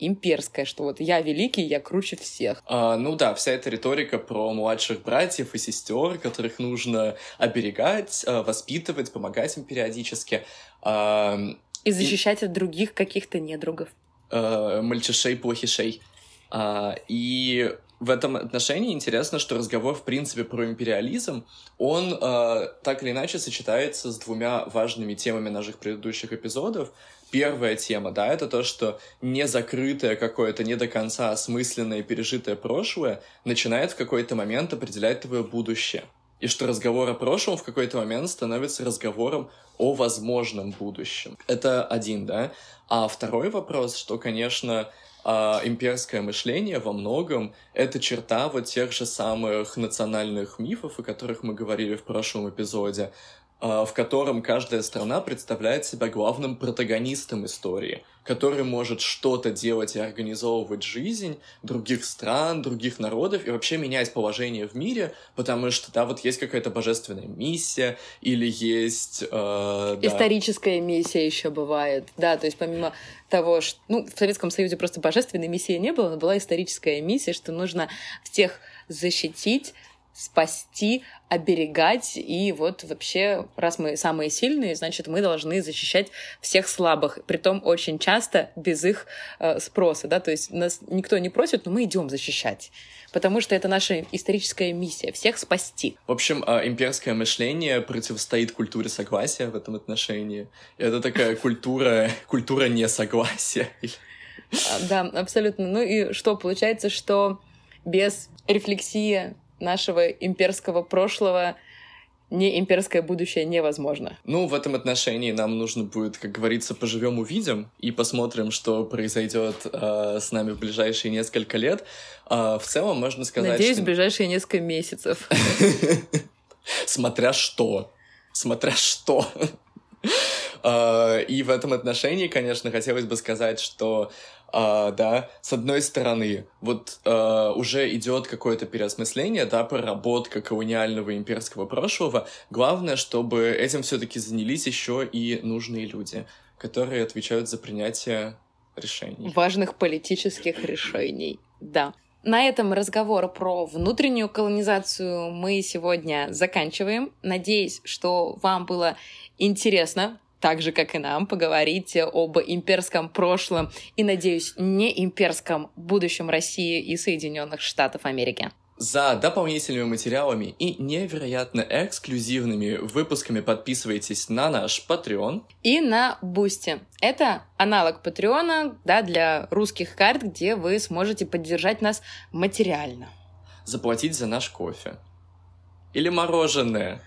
Speaker 1: имперская, что вот я великий, я круче всех.
Speaker 2: А, ну да, вся эта риторика про младших братьев и сестер, которых нужно оберегать, а, воспитывать, помогать им периодически. А,
Speaker 1: и защищать и... от других каких-то недругов.
Speaker 2: А, мальчишей, плохишей. А, и в этом отношении интересно, что разговор, в принципе, про империализм, он э, так или иначе сочетается с двумя важными темами наших предыдущих эпизодов первая тема, да, это то, что незакрытое какое-то, не до конца осмысленное, пережитое прошлое начинает в какой-то момент определять твое будущее. И что разговор о прошлом в какой-то момент становится разговором о возможном будущем. Это один, да. А второй вопрос, что, конечно, а имперское мышление во многом это черта вот тех же самых национальных мифов, о которых мы говорили в прошлом эпизоде, в котором каждая страна представляет себя главным протагонистом истории, который может что-то делать и организовывать жизнь других стран, других народов и вообще менять положение в мире, потому что, да, вот есть какая-то божественная миссия или есть... Э,
Speaker 1: да. Историческая миссия еще бывает, да, то есть помимо того, что... Ну, в Советском Союзе просто божественной миссии не было, но была историческая миссия, что нужно всех защитить, спасти, оберегать. И вот вообще, раз мы самые сильные, значит, мы должны защищать всех слабых. Притом очень часто без их э, спроса. Да? То есть нас никто не просит, но мы идем защищать. Потому что это наша историческая миссия — всех спасти.
Speaker 2: В общем, э, имперское мышление противостоит культуре согласия в этом отношении. Это такая культура, культура несогласия.
Speaker 1: А, да, абсолютно. Ну и что, получается, что без рефлексии нашего имперского прошлого не имперское будущее невозможно.
Speaker 2: Ну, в этом отношении нам нужно будет, как говорится, поживем увидим и посмотрим, что произойдет э, с нами в ближайшие несколько лет. Э, в целом можно сказать.
Speaker 1: Надеюсь,
Speaker 2: что...
Speaker 1: в ближайшие несколько месяцев.
Speaker 2: Смотря что. Смотря что. А, и в этом отношении, конечно, хотелось бы сказать, что Uh, да, с одной стороны, вот uh, уже идет какое-то переосмысление, да, проработка колониального имперского прошлого. Главное, чтобы этим все-таки занялись еще и нужные люди, которые отвечают за принятие решений.
Speaker 1: Важных политических решений, да. На этом разговор про внутреннюю колонизацию мы сегодня заканчиваем. Надеюсь, что вам было интересно так же, как и нам, поговорить об имперском прошлом и, надеюсь, не имперском будущем России и Соединенных Штатов Америки.
Speaker 2: За дополнительными материалами и невероятно эксклюзивными выпусками подписывайтесь на наш Patreon.
Speaker 1: И на Бусти. Это аналог Патреона да, для русских карт, где вы сможете поддержать нас материально.
Speaker 2: Заплатить за наш кофе. Или мороженое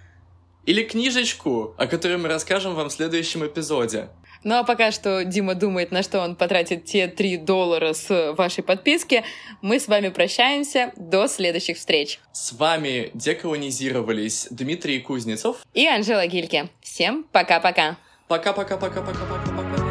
Speaker 2: или книжечку, о которой мы расскажем вам в следующем эпизоде.
Speaker 1: Ну а пока что Дима думает, на что он потратит те 3 доллара с вашей подписки, мы с вами прощаемся. До следующих встреч.
Speaker 2: С вами деколонизировались Дмитрий Кузнецов
Speaker 1: и Анжела Гильке. Всем пока-пока.
Speaker 2: Пока-пока-пока-пока-пока-пока.